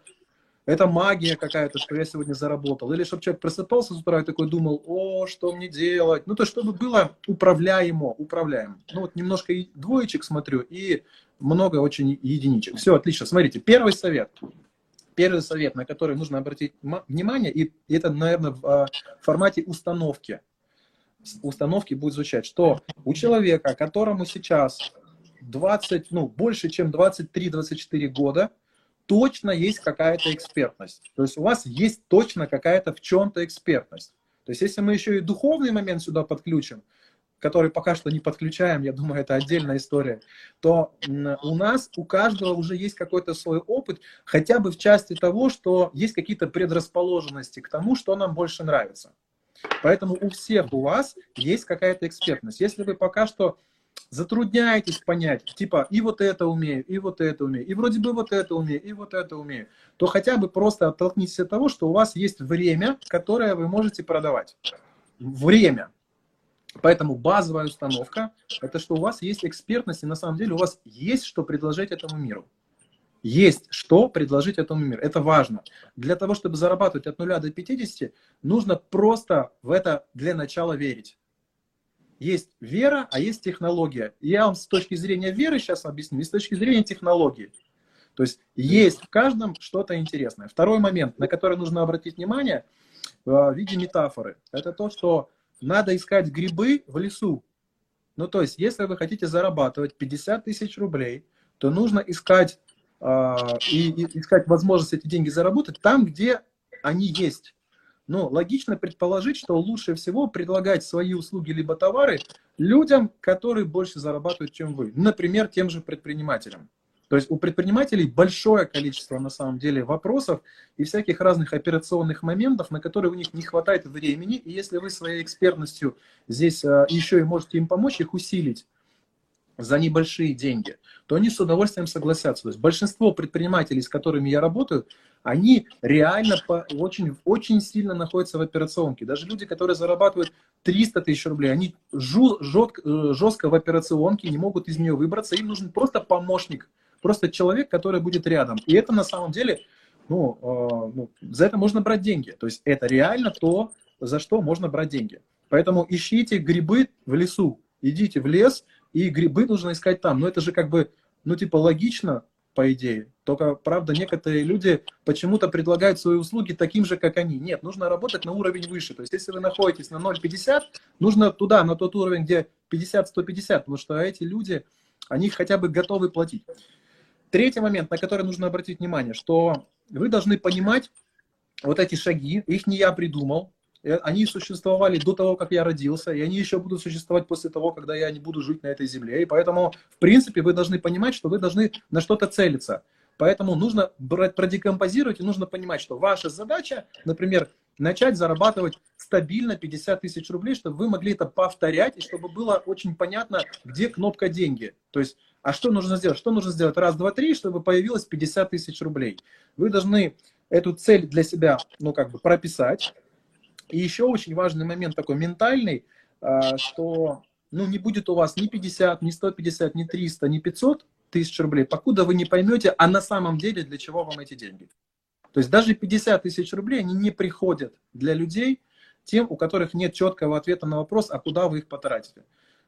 это магия какая-то, что я сегодня заработал. Или чтобы человек просыпался с утра и такой думал, о, что мне делать? Ну, то, чтобы было управляемо, управляемо. Ну, вот немножко двоечек смотрю и много очень единичек. Все, отлично. Смотрите, первый совет первый совет, на который нужно обратить внимание, и это, наверное, в а, формате установки. Установки будет звучать, что у человека, которому сейчас 20, ну, больше, чем 23-24 года, точно есть какая-то экспертность. То есть у вас есть точно какая-то в чем-то экспертность. То есть если мы еще и духовный момент сюда подключим, который пока что не подключаем, я думаю, это отдельная история, то у нас, у каждого уже есть какой-то свой опыт, хотя бы в части того, что есть какие-то предрасположенности к тому, что нам больше нравится. Поэтому у всех у вас есть какая-то экспертность. Если вы пока что затрудняетесь понять, типа, и вот это умею, и вот это умею, и вроде бы вот это умею, и вот это умею, то хотя бы просто оттолкнитесь от того, что у вас есть время, которое вы можете продавать. Время. Поэтому базовая установка – это что у вас есть экспертность, и на самом деле у вас есть что предложить этому миру. Есть что предложить этому миру. Это важно. Для того, чтобы зарабатывать от 0 до 50, нужно просто в это для начала верить. Есть вера, а есть технология. Я вам с точки зрения веры сейчас объясню, и с точки зрения технологии. То есть есть в каждом что-то интересное. Второй момент, на который нужно обратить внимание в виде метафоры, это то, что надо искать грибы в лесу. Ну, то есть, если вы хотите зарабатывать 50 тысяч рублей, то нужно искать, э, и, искать возможность эти деньги заработать там, где они есть. Ну, логично предположить, что лучше всего предлагать свои услуги либо товары людям, которые больше зарабатывают, чем вы. Например, тем же предпринимателям. То есть у предпринимателей большое количество на самом деле вопросов и всяких разных операционных моментов, на которые у них не хватает времени. И если вы своей экспертностью здесь а, еще и можете им помочь, их усилить за небольшие деньги, то они с удовольствием согласятся. То есть большинство предпринимателей, с которыми я работаю, они реально по, очень, очень сильно находятся в операционке. Даже люди, которые зарабатывают 300 тысяч рублей, они жу, жестко, э, жестко в операционке, не могут из нее выбраться. Им нужен просто помощник, просто человек, который будет рядом. И это на самом деле, ну, э, ну, за это можно брать деньги. То есть это реально то, за что можно брать деньги. Поэтому ищите грибы в лесу, идите в лес, и грибы нужно искать там. Но это же как бы, ну, типа, логично, по идее. Только, правда, некоторые люди почему-то предлагают свои услуги таким же, как они. Нет, нужно работать на уровень выше. То есть, если вы находитесь на 0,50, нужно туда, на тот уровень, где 50-150, потому что эти люди, они хотя бы готовы платить. Третий момент, на который нужно обратить внимание, что вы должны понимать вот эти шаги, их не я придумал, э, они существовали до того, как я родился, и они еще будут существовать после того, когда я не буду жить на этой земле. И поэтому, в принципе, вы должны понимать, что вы должны на что-то целиться. Поэтому нужно брать, продекомпозировать, и нужно понимать, что ваша задача, например, начать зарабатывать стабильно 50 тысяч рублей, чтобы вы могли это повторять, и чтобы было очень понятно, где кнопка «деньги». То есть а что нужно сделать? Что нужно сделать? Раз, два, три, чтобы появилось 50 тысяч рублей. Вы должны эту цель для себя, ну, как бы прописать. И еще очень важный момент такой ментальный, а, что, ну, не будет у вас ни 50, ни 150, ни 300, ни 500 тысяч рублей, покуда вы не поймете, а на самом деле для чего вам эти деньги. То есть даже 50 тысяч рублей, они не приходят для людей, тем, у которых нет четкого ответа на вопрос, а куда вы их потратите.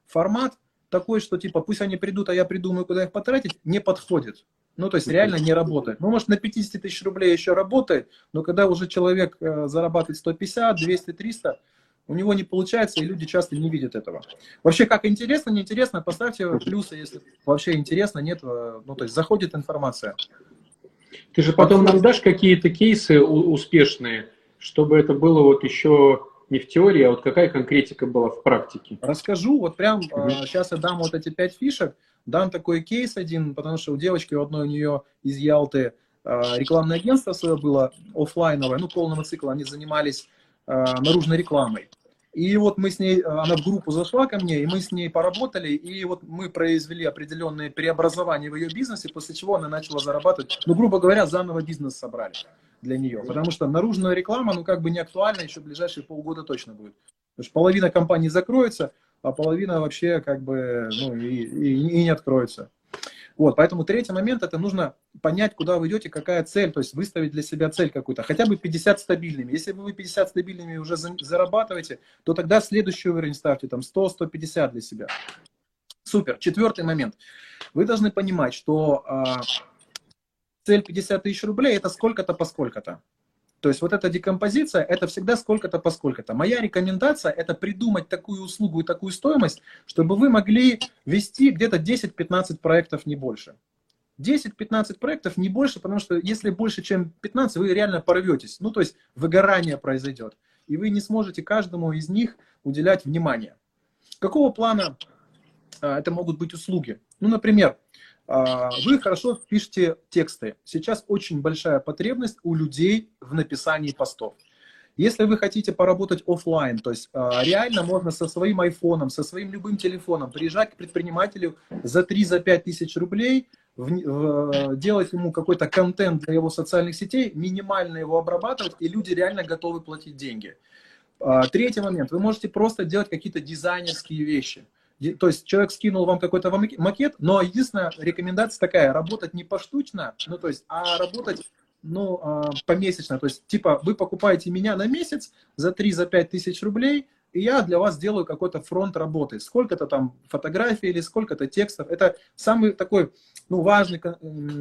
Формат такой, что типа пусть они придут, а я придумаю, куда их потратить, не подходит. Ну, то есть реально не работает. Ну, может, на 50 тысяч рублей еще работает, но когда уже человек э, зарабатывает 150, 200, 300, у него не получается, и люди часто не видят этого. Вообще, как интересно, неинтересно, поставьте плюсы, если вообще интересно, нет, э, ну, то есть заходит информация. Ты же потом нам дашь какие-то кейсы успешные, чтобы это было вот еще не в теории, а вот какая конкретика была в практике? Расскажу, вот прям угу. сейчас я дам вот эти пять фишек, Дам такой кейс один, потому что у девочки у одной у нее из Ялты а, рекламное агентство свое было офлайновое, ну, полного цикла, они занимались а, наружной рекламой. И вот мы с ней, она в группу зашла ко мне, и мы с ней поработали, и вот мы произвели определенные преобразования в ее бизнесе, после чего она начала зарабатывать, ну, грубо говоря, заново бизнес собрали для нее. Потому что наружная реклама, ну, как бы не актуальна, еще в ближайшие полгода точно будет. Потому что половина компаний закроется, а половина вообще как бы, ну, и, и, и не откроется. Вот, поэтому третий момент, это нужно понять, куда вы идете, какая цель, то есть выставить для себя цель какую-то, хотя бы 50 стабильными. Если вы 50 стабильными уже зарабатываете, то тогда следующий уровень ставьте, там 100-150 для себя. Супер. Четвертый момент. Вы должны понимать, что а, цель 50 тысяч рублей это сколько-то по сколько-то. То есть вот эта декомпозиция, это всегда сколько-то по сколько-то. Моя рекомендация – это придумать такую услугу и такую стоимость, чтобы вы могли вести где-то 10-15 проектов, не больше. 10-15 проектов, не больше, потому что если больше, чем 15, вы реально порветесь. Ну, то есть выгорание произойдет. И вы не сможете каждому из них уделять внимание. Какого плана а, это могут быть услуги? Ну, например, вы хорошо пишете тексты. Сейчас очень большая потребность у людей в написании постов. Если вы хотите поработать офлайн, то есть а, реально можно со своим айфоном, со своим любым телефоном приезжать к предпринимателю за 3-5 тысяч рублей, делать ему какой-то контент для его социальных сетей, минимально его обрабатывать, и люди реально готовы платить деньги. А, третий момент. Вы можете просто делать какие-то дизайнерские вещи. То есть человек скинул вам какой-то макет, но единственная рекомендация такая, работать не поштучно, ну то есть, а работать ну, а, помесячно. То есть, типа, вы покупаете меня на месяц за 3-5 тысяч рублей, и я для вас делаю какой-то фронт работы. Сколько-то там фотографий или сколько-то текстов. Это самый такой ну, важный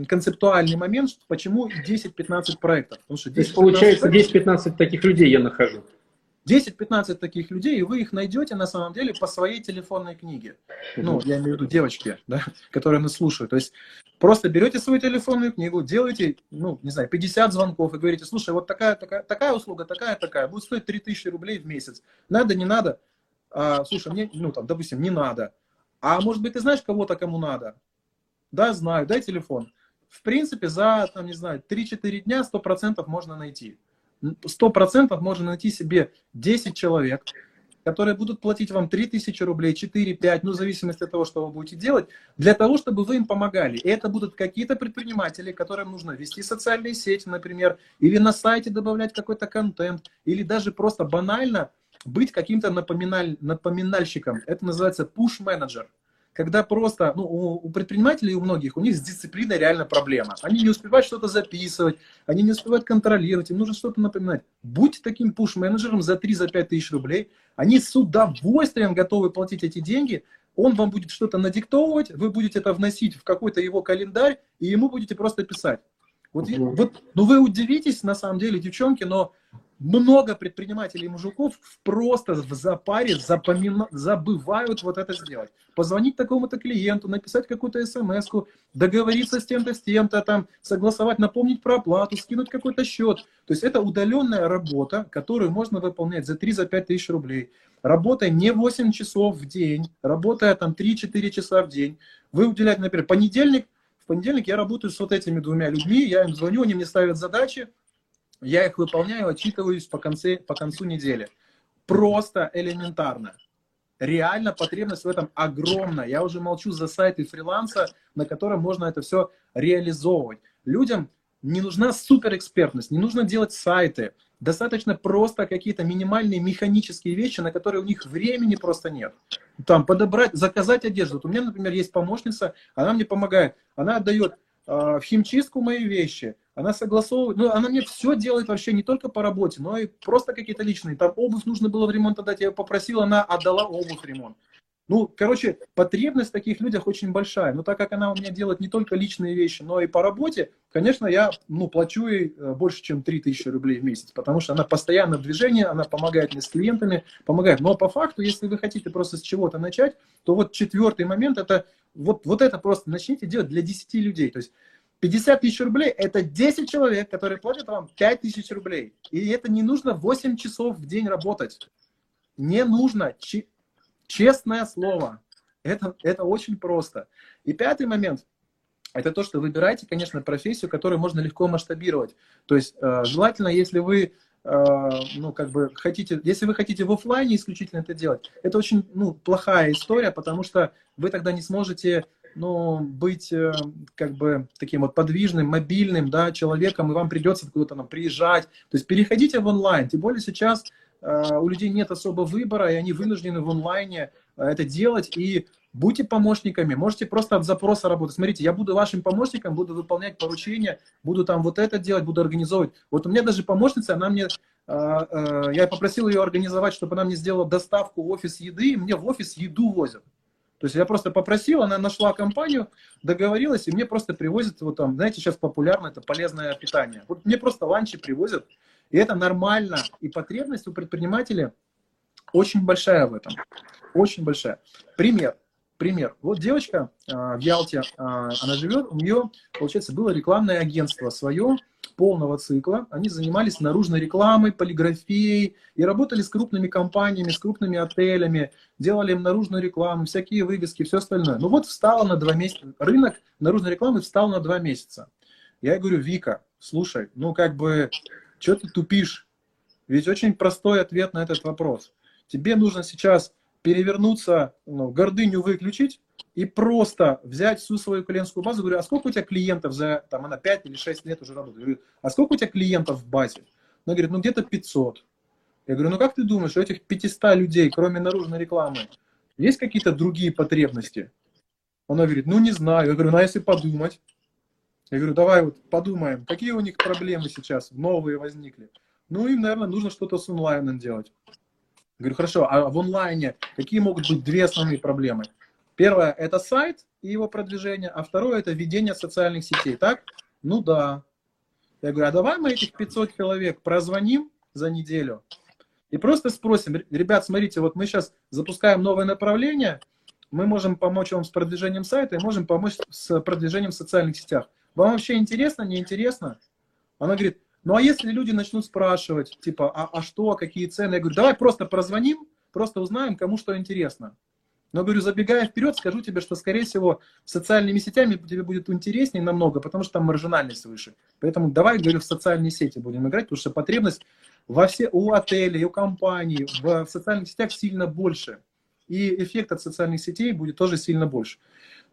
концептуальный момент, почему 10-15 проектов. Потому что 10 То есть, получается, 10-15 таких людей я нахожу. 10-15 таких людей, и вы их найдете на самом деле по своей телефонной книге. Ну, я имею в виду девочки, да, которые нас слушают. То есть просто берете свою телефонную книгу, делаете, ну, не знаю, 50 звонков и говорите, слушай, вот такая, такая, такая услуга, такая, такая, будет стоить 3000 рублей в месяц. Надо, не надо? А, слушай, мне, ну, там, допустим, не надо. А может быть, ты знаешь кого-то, кому надо? Да, знаю, дай телефон. В принципе, за, там, не знаю, 3-4 дня 100% можно найти сто процентов можно найти себе 10 человек, которые будут платить вам 3000 рублей, 4-5, ну, в зависимости от того, что вы будете делать, для того, чтобы вы им помогали. И это будут какие-то предприниматели, которым нужно вести социальные сети, например, или на сайте добавлять какой-то контент, или даже просто банально быть каким-то напоминаль, напоминальщиком. Это называется push-менеджер когда просто, ну, у, предпринимателей, у многих, у них с дисциплиной реально проблема. Они не успевают что-то записывать, они не успевают контролировать, им нужно что-то напоминать. Будьте таким пуш-менеджером за 3-5 тысяч рублей, они с удовольствием готовы платить эти деньги, он вам будет что-то надиктовывать, вы будете это вносить в какой-то его календарь, и ему будете просто писать. Вот, вот, ну вы удивитесь, на самом деле, девчонки, но много предпринимателей мужиков просто в запаре запомина... забывают вот это сделать. Позвонить такому-то клиенту, написать какую-то смс договориться с тем-то, с тем-то, там, согласовать, напомнить про оплату, скинуть какой-то счет. То есть это удаленная работа, которую можно выполнять за 3-5 тысяч рублей. Работая не 8 часов в день, работая там 3-4 часа в день. Вы уделяете, например, понедельник, в понедельник я работаю с вот этими двумя людьми, я им звоню, они мне ставят задачи, я их выполняю, отчитываюсь по, конце, по концу недели. Просто элементарно. Реально потребность в этом огромная. Я уже молчу за сайты фриланса, на котором можно это все реализовывать. Людям не нужна суперэкспертность, не нужно делать сайты. Достаточно просто какие-то минимальные механические вещи, на которые у них времени просто нет. Там подобрать, заказать одежду. Вот у меня, например, есть помощница, она мне помогает. Она отдает в химчистку мои вещи, она согласовывает, ну, она мне все делает вообще не только по работе, но и просто какие-то личные. Там обувь нужно было в ремонт отдать, я попросил, она отдала обувь в ремонт. Ну, короче, потребность в таких людях очень большая. Но так как она у меня делает не только личные вещи, но и по работе, конечно, я ну, плачу ей э, больше, чем 3000 рублей в месяц, потому что она постоянно в движении, она помогает мне с клиентами, помогает. Но по факту, если вы хотите просто с чего-то начать, то вот четвертый момент, это вот, вот это просто начните делать для 10 людей. То есть 50 тысяч рублей – это 10 человек, которые платят вам 5 тысяч рублей. И это не нужно 8 часов в день работать. Не нужно. Честное слово. Это, это очень просто. И пятый момент – это то, что выбирайте, конечно, профессию, которую можно легко масштабировать. То есть э, желательно, если вы э, ну, как бы хотите, если вы хотите в офлайне исключительно это делать, это очень, ну, плохая история, потому что вы тогда не сможете ну, быть э, как бы таким вот подвижным, мобильным, да, человеком, и вам придется куда-то там приезжать. То есть переходите в онлайн, тем более сейчас у людей нет особо выбора, и они вынуждены в онлайне э, это делать, и будьте помощниками, можете просто от запроса работать. Смотрите, я буду вашим помощником, буду выполнять поручения, буду там вот это делать, буду организовывать. Вот у меня даже помощница, она мне, я попросил ее организовать, чтобы она мне сделала доставку в офис еды, и мне в офис еду возят. То есть я просто попросил, она нашла компанию, договорилась, и мне просто привозят, вот там, знаете, сейчас популярно это полезное питание. Вот мне просто ланчи привозят, и это нормально. И потребность у предпринимателя очень большая в этом. Очень большая. Пример. Пример. Вот девочка э, в Ялте, э, она живет, у нее, получается, было рекламное агентство свое, полного цикла. Они занимались наружной рекламой, полиграфией и работали с крупными компаниями, с крупными отелями, делали им наружную рекламу, всякие вывески, все остальное. Ну вот встала на два месяца, рынок наружной рекламы встал на два месяца. Я говорю, Вика, слушай, ну как бы, что ты тупишь? Ведь очень простой ответ на этот вопрос. Тебе нужно сейчас перевернуться, ну, гордыню выключить, и просто взять всю свою клиентскую базу, говорю, а сколько у тебя клиентов за, там, она 5 или 6 лет уже работает, говорю, а сколько у тебя клиентов в базе? Она говорит, ну где-то 500. Я говорю, ну как ты думаешь, у этих 500 людей, кроме наружной рекламы, есть какие-то другие потребности? Она говорит, ну не знаю. Я говорю, ну а если подумать? Я говорю, давай вот подумаем, какие у них проблемы сейчас новые возникли. Ну им, наверное, нужно что-то с онлайном делать. Я говорю, хорошо, а в онлайне какие могут быть две основные проблемы? Первое – это сайт и его продвижение, а второе – это ведение социальных сетей. Так? Ну да. Я говорю, а давай мы этих 500 человек прозвоним за неделю и просто спросим, ребят, смотрите, вот мы сейчас запускаем новое направление, мы можем помочь вам с продвижением сайта и можем помочь с продвижением в социальных сетях. Вам вообще интересно, не интересно? Она говорит, ну а если люди начнут спрашивать, типа, а, а что, какие цены? Я говорю, давай просто прозвоним, просто узнаем, кому что интересно. Но, говорю, забегая вперед, скажу тебе, что, скорее всего, социальными сетями тебе будет интереснее намного, потому что там маржинальность выше. Поэтому давай, говорю, в социальные сети будем играть, потому что потребность во все, у отелей, у компаний в, в социальных сетях сильно больше. И эффект от социальных сетей будет тоже сильно больше.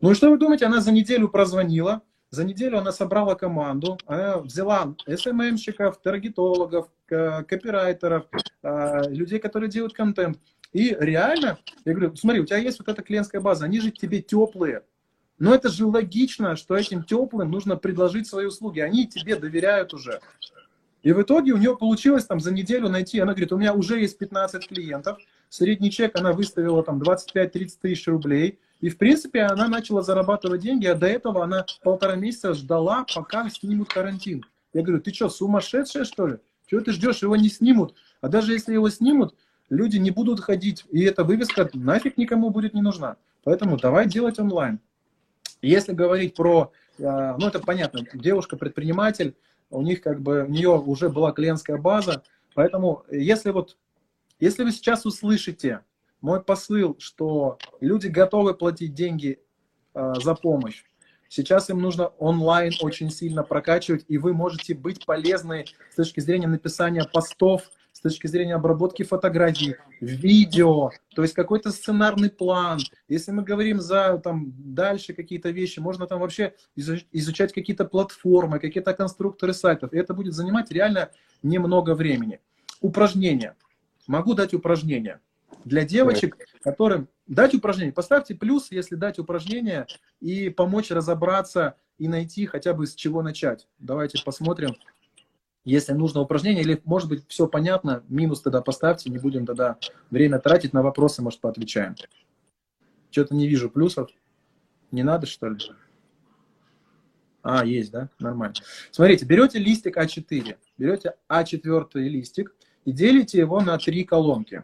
Ну и что вы думаете, она за неделю прозвонила, за неделю она собрала команду, она взяла СММщиков, таргетологов, копирайтеров, а, людей, которые делают контент. И реально, я говорю, смотри, у тебя есть вот эта клиентская база, они же тебе теплые. Но это же логично, что этим теплым нужно предложить свои услуги. Они тебе доверяют уже. И в итоге у нее получилось там за неделю найти, она говорит, у меня уже есть 15 клиентов, средний чек она выставила там 25-30 тысяч рублей, и в принципе она начала зарабатывать деньги, а до этого она полтора месяца ждала, пока снимут карантин. Я говорю, ты что, сумасшедшая что ли? Чего ты ждешь, его не снимут? А даже если его снимут, люди не будут ходить, и эта вывеска нафиг никому будет не нужна. Поэтому давай делать онлайн. Если говорить про, э, ну это понятно, девушка-предприниматель, у них как бы, у нее уже была клиентская база, поэтому если вот, если вы сейчас услышите мой посыл, что люди готовы платить деньги э, за помощь, сейчас им нужно онлайн очень сильно прокачивать, и вы можете быть полезны с точки зрения написания постов, с точки зрения обработки фотографий, видео, то есть какой-то сценарный план. Если мы говорим за там дальше какие-то вещи, можно там вообще изучать какие-то платформы, какие-то конструкторы сайтов. И это будет занимать реально немного времени. Упражнения. Могу дать упражнения. Для девочек, которым дать упражнение. Поставьте плюс, если дать упражнение и помочь разобраться и найти хотя бы с чего начать. Давайте посмотрим, если нужно упражнение, или, может быть, все понятно, минус тогда поставьте, не будем тогда время тратить на вопросы, может, поотвечаем. Что-то не вижу плюсов. Не надо, что ли? А, есть, да? Нормально. Смотрите, берете листик А4, берете А4 листик и делите его на три колонки.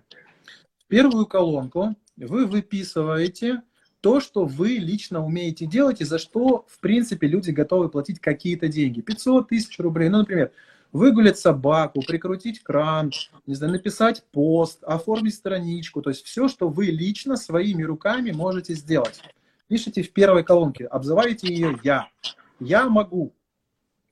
Первую колонку вы выписываете то, что вы лично умеете делать и за что, в принципе, люди готовы платить какие-то деньги. 500 тысяч рублей. Ну, например, выгулять собаку, прикрутить кран, не знаю, написать пост, оформить страничку, то есть все, что вы лично своими руками можете сделать. Пишите в первой колонке, обзываете ее «я». «Я могу»,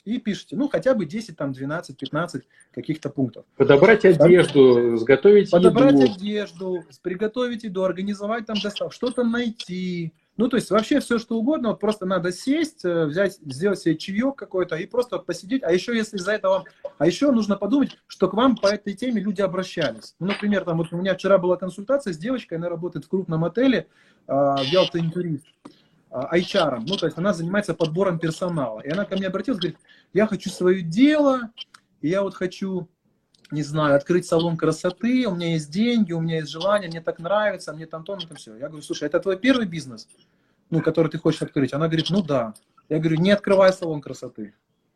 и пишите, ну, хотя бы 10, там, 12, 15 каких-то пунктов. Подобрать одежду, изготовить Подобрать еду. одежду, приготовить еду, организовать там доставку, что-то найти. Ну, то есть вообще все, что угодно, вот просто надо сесть, э, взять, сделать себе чаек какой-то и просто посидеть. А еще если из-за этого... А еще нужно подумать, что к вам по этой теме люди обращались. Ну, например, там вот у меня вчера была консультация с девочкой, она работает в крупном отеле, э, в Ялта Интурист. HR, ну, то есть она занимается подбором персонала. И она ко мне обратилась, говорит, я хочу свое дело, и я вот хочу, не знаю, открыть салон красоты, у меня есть деньги, у меня есть желание, мне так нравится, мне там то, ну, там все. Я говорю, слушай, это твой первый бизнес, ну, который ты хочешь открыть? Она говорит, ну, да. Я говорю, не открывай салон красоты.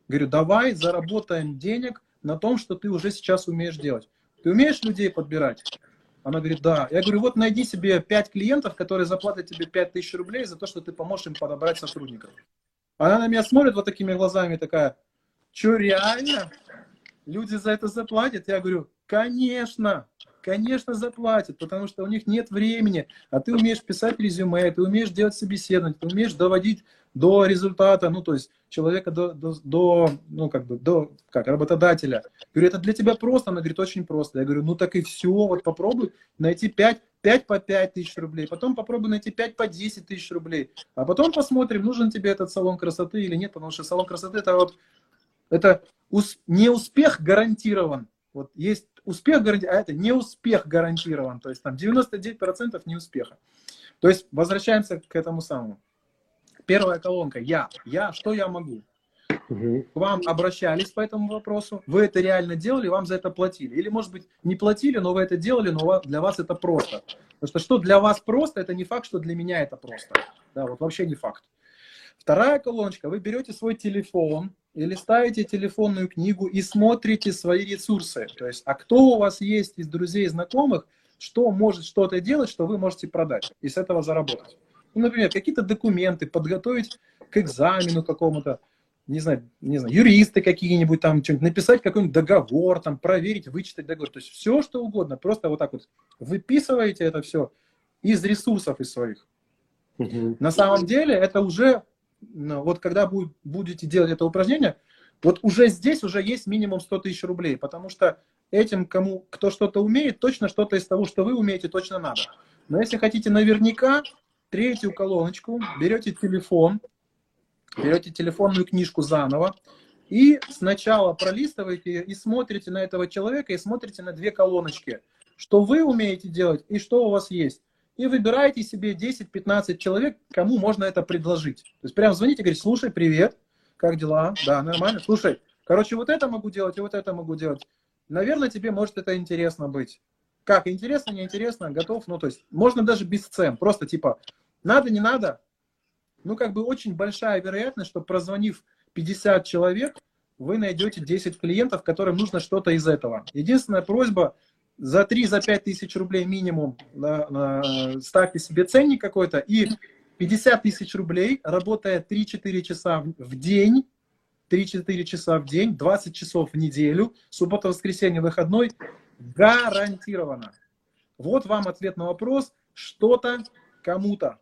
Говорю, давай заработаем денег на том, что ты уже сейчас умеешь делать. Ты умеешь людей подбирать? Она говорит, да. Я говорю, вот найди себе 5 клиентов, которые заплатят тебе 5 тысяч рублей за то, что ты поможешь им подобрать сотрудников. Она на меня смотрит вот такими глазами, такая, что реально? Люди за это заплатят? Я говорю, конечно, конечно заплатят, потому что у них нет времени, а ты умеешь писать резюме, ты умеешь делать собеседование, ты умеешь доводить до результата, ну, то есть человека до, до, до ну, как бы, до, как, работодателя. Я говорю, это для тебя просто? Она говорит, очень просто. Я говорю, ну, так и все, вот попробуй найти 5, 5 по 5 тысяч рублей, потом попробуй найти 5 по 10 тысяч рублей, а потом посмотрим, нужен тебе этот салон красоты или нет, потому что салон красоты это вот, это не успех гарантирован, вот есть успех гарантирован, а это не успех гарантирован, то есть там 99% не успеха. То есть возвращаемся к этому самому. Первая колонка «Я». Я, что я могу? Угу. К вам обращались по этому вопросу, вы это реально делали, вам за это платили. Или, может быть, не платили, но вы это делали, но для вас это просто. Потому что что для вас просто, это не факт, что для меня это просто. Да, вот вообще не факт. Вторая колоночка, вы берете свой телефон или ставите телефонную книгу и смотрите свои ресурсы. То есть, а кто у вас есть из друзей и знакомых, что может что-то делать, что вы можете продать и с этого заработать. Ну, например, какие-то документы, подготовить к экзамену какому-то, не знаю, не знаю, юристы какие-нибудь там, что-нибудь, написать какой-нибудь договор, там, проверить, вычитать договор. То есть все, что угодно. Просто вот так вот выписываете это все из ресурсов из своих. Угу. На самом деле это уже, вот когда будет, будете делать это упражнение, вот уже здесь уже есть минимум 100 тысяч рублей, потому что этим, кому, кто что-то умеет, точно что-то из того, что вы умеете, точно надо. Но если хотите наверняка, третью колоночку, берете телефон, берете телефонную книжку заново, и сначала пролистываете и смотрите на этого человека, и смотрите на две колоночки, что вы умеете делать и что у вас есть. И выбираете себе 10-15 человек, кому можно это предложить. То есть прям звоните и говорите, слушай, привет, как дела? Да, нормально. Слушай, короче, вот это могу делать и вот это могу делать. Наверное, тебе может это интересно быть. Как, интересно, неинтересно, готов? Ну, то есть, можно даже без цен. Просто типа, надо, не надо? Ну, как бы очень большая вероятность, что прозвонив 50 человек, вы найдете 10 клиентов, которым нужно что-то из этого. Единственная просьба, за 3-5 тысяч рублей минимум на, на, ставьте себе ценник какой-то и 50 тысяч рублей, работая 3-4 часа в день, 3-4 часа в день, 20 часов в неделю, суббота, воскресенье, выходной, гарантированно. Вот вам ответ на вопрос, что-то кому-то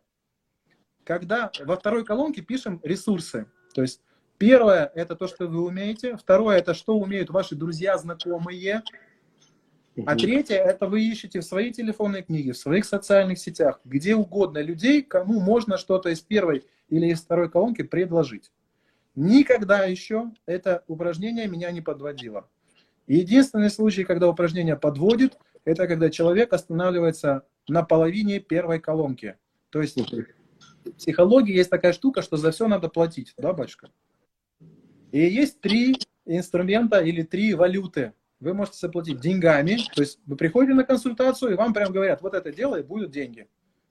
когда во второй колонке пишем ресурсы. То есть первое – это то, что вы умеете. Второе – это что умеют ваши друзья, знакомые. А третье – это вы ищете в своей телефонной книге, в своих социальных сетях, где угодно людей, кому можно что-то из первой или из второй колонки предложить. Никогда еще это упражнение меня не подводило. Единственный случай, когда упражнение подводит, это когда человек останавливается на половине первой колонки. То есть в психологии есть такая штука, что за все надо платить, да, батюшка? И есть три инструмента или три валюты. Вы можете заплатить деньгами, то есть вы приходите на консультацию, и вам прям говорят, вот это делай, будут деньги.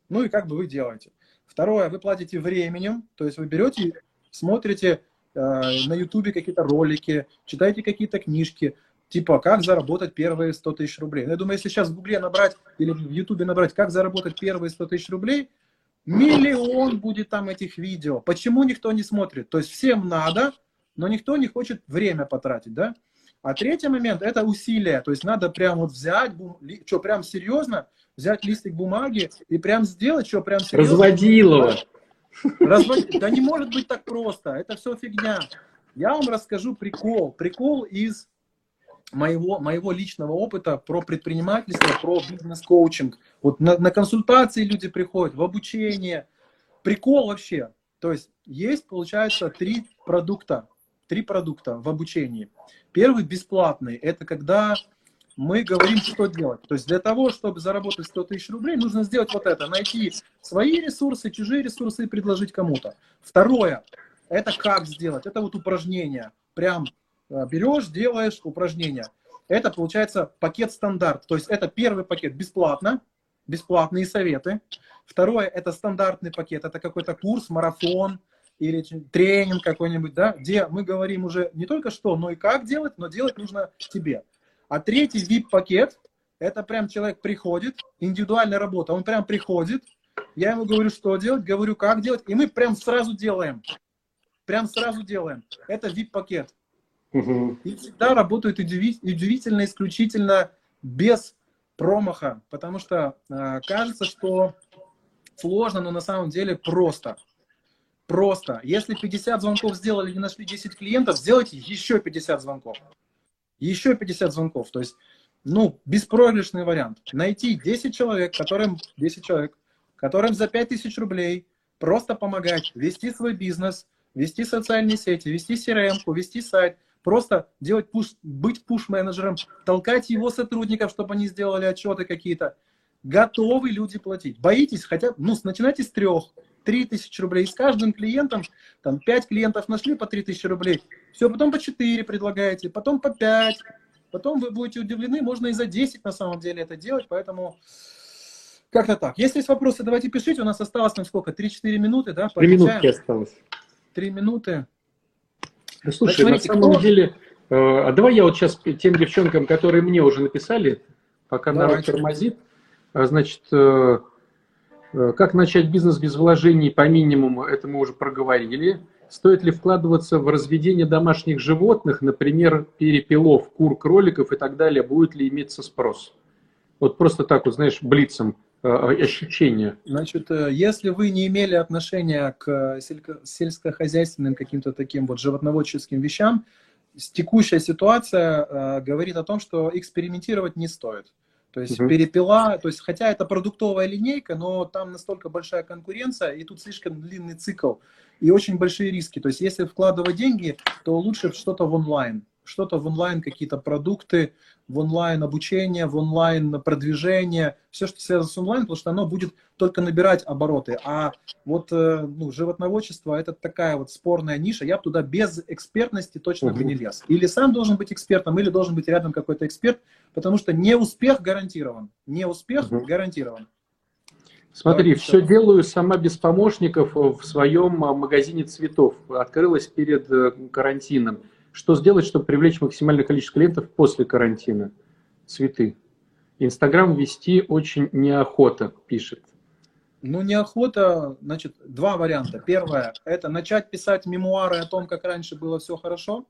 Ну и как бы вы делаете. Второе, вы платите временем, то есть вы берете, смотрите э, на ютубе какие-то ролики, читаете какие-то книжки, типа, как заработать первые 100 тысяч рублей. Ну, я думаю, если сейчас в гугле набрать или в ютубе набрать, как заработать первые 100 тысяч рублей, Миллион будет там этих видео. Почему никто не смотрит? То есть всем надо, но никто не хочет время потратить, да? А третий момент – это усилие. То есть надо прям вот взять, что, прям серьезно, взять листик бумаги и прям сделать, что, прям серьезно. Разводилово. Развод... Да не может быть так просто. Это все фигня. Я вам расскажу прикол. Прикол из моего, моего личного опыта про предпринимательство, про бизнес-коучинг. Вот на, на консультации люди приходят, в обучение. Прикол вообще. То есть есть, получается, три продукта. Три продукта в обучении. Первый бесплатный. Это когда мы говорим, что делать. То есть для того, чтобы заработать 100 тысяч рублей, нужно сделать вот это. Найти свои ресурсы, чужие ресурсы и предложить кому-то. Второе. Это как сделать. Это вот упражнение. Прям э, берешь, делаешь упражнение. Это получается пакет стандарт. То есть это первый пакет бесплатно, бесплатные советы. Второе это стандартный пакет. Это какой-то курс, марафон, или тренинг какой-нибудь, да, где мы говорим уже не только что, но и как делать, но делать нужно тебе. А третий VIP-пакет, это прям человек приходит, индивидуальная работа, он прям приходит, я ему говорю, что делать, говорю, как делать, и мы прям сразу делаем. Прям сразу делаем. Это VIP-пакет. Угу. И всегда работают удивительно, исключительно без промаха, потому что э, кажется, что сложно, но на самом деле просто. Просто. Если 50 звонков сделали и нашли 10 клиентов, сделайте еще 50 звонков. Еще 50 звонков. То есть, ну, беспроигрышный вариант. Найти 10 человек, которым, 10 человек, которым за 5000 рублей просто помогать вести свой бизнес, вести социальные сети, вести CRM, вести сайт, просто делать пуш, быть пуш-менеджером, толкать его сотрудников, чтобы они сделали отчеты какие-то. Готовы люди платить. Боитесь хотя ну, начинайте с трех, 3 тысячи рублей. С каждым клиентом, там 5 клиентов нашли по 3 тысячи рублей. Все, потом по 4 предлагаете, потом по 5. Потом вы будете удивлены, можно и за 10 на самом деле это делать, поэтому как-то так. Если есть вопросы, давайте пишите. У нас осталось там сколько? 3-4 минуты, да? 3 минутки осталось. 3 минуты. Да, слушай, так, смотрите, на самом кто... деле, э, а давай я вот сейчас тем девчонкам, которые мне уже написали, пока Давайте. народ тормозит, а, значит, Э, как начать бизнес без вложений по минимуму, это мы уже проговорили. Стоит ли вкладываться в разведение домашних животных, например, перепелов, кур, кроликов и так далее, будет ли иметься спрос? Вот просто так вот, знаешь, блицем э, ощущения. Значит, э, если вы не имели отношения к сельскохозяйственным каким-то таким вот животноводческим вещам, текущая ситуация говорит о том, что экспериментировать не стоит. То есть угу. перепела, то есть хотя это продуктовая линейка, но там настолько большая конкуренция, и тут слишком длинный цикл, и очень большие риски. То есть если вкладывать деньги, то лучше что-то в онлайн что-то в онлайн, какие-то продукты, в онлайн обучение, в онлайн продвижение, все, что связано с онлайн, потому что оно будет только набирать обороты. А вот э, ну, животноводчество это такая вот спорная ниша, я бы туда без экспертности точно бы не лез. Или сам должен быть экспертом, или должен быть рядом какой-то эксперт, потому что не успех гарантирован. Не успех угу. гарантирован. Смотри, Давайте все делаю сама без помощников в своем а, магазине цветов. Открылась перед э, карантином. Что сделать, чтобы привлечь максимальное количество клиентов после карантина? Цветы. Инстаграм вести очень неохота, пишет. Ну, неохота, значит, два варианта. Первое, это начать писать мемуары о том, как раньше было все хорошо.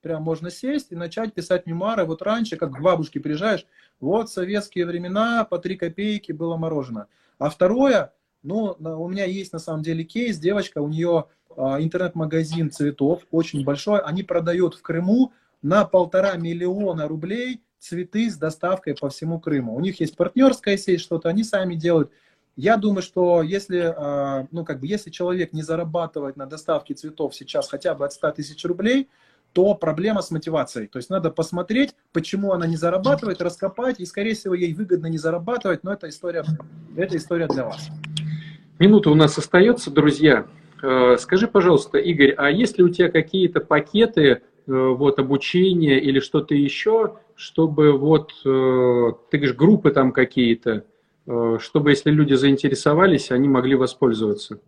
Прям можно сесть и начать писать мемуары. Вот раньше, как к бабушке приезжаешь, вот советские времена, по три копейки было мороженое. А второе, ну, у меня есть на самом деле кейс, девочка, у нее интернет-магазин цветов, очень большой, они продают в Крыму на полтора миллиона рублей цветы с доставкой по всему Крыму. У них есть партнерская сеть, что-то они сами делают. Я думаю, что если, а, ну, как бы, если человек не зарабатывает на доставке цветов сейчас хотя бы от 100 тысяч рублей, то проблема с мотивацией. То есть надо посмотреть, почему она не зарабатывает, раскопать, и, скорее всего, ей выгодно не зарабатывать, но это история, это история для вас. Минута у нас остается, друзья. Э, скажи, пожалуйста, Игорь, а есть ли у тебя какие-то пакеты э, вот, обучения или что-то еще, чтобы вот, э, ты говоришь, группы там какие-то, чтобы, если люди заинтересовались, они могли воспользоваться?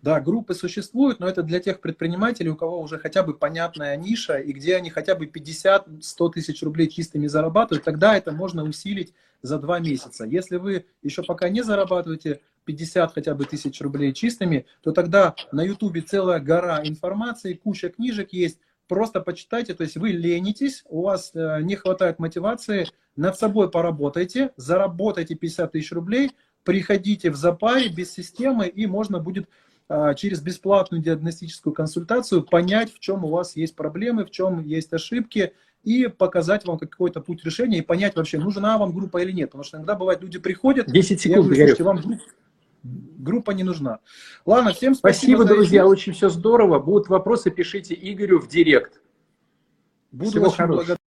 Да, группы существуют, но это для тех предпринимателей, у кого уже хотя бы понятная ниша, и где они хотя бы 50-100 тысяч рублей чистыми зарабатывают, тогда это можно усилить за два месяца. Если вы еще пока не зарабатываете 50 хотя бы тысяч рублей чистыми, то тогда на ютубе целая гора информации, куча книжек есть, просто почитайте, то есть вы ленитесь, у вас э, не хватает мотивации, над собой поработайте, заработайте 50 тысяч рублей, приходите в запаре без системы, и можно будет э, через бесплатную диагностическую консультацию понять, в чем у вас есть проблемы, в чем есть ошибки, и показать вам какой-то путь решения, и понять вообще, нужна вам группа или нет. Потому что иногда бывает, люди приходят, 10 секунд, и говорю, вам группа, группа не нужна. Ладно, всем спасибо. Спасибо, друзья, очень все здорово. Будут вопросы, пишите Игорю в директ. Буду Всего очень благодарен.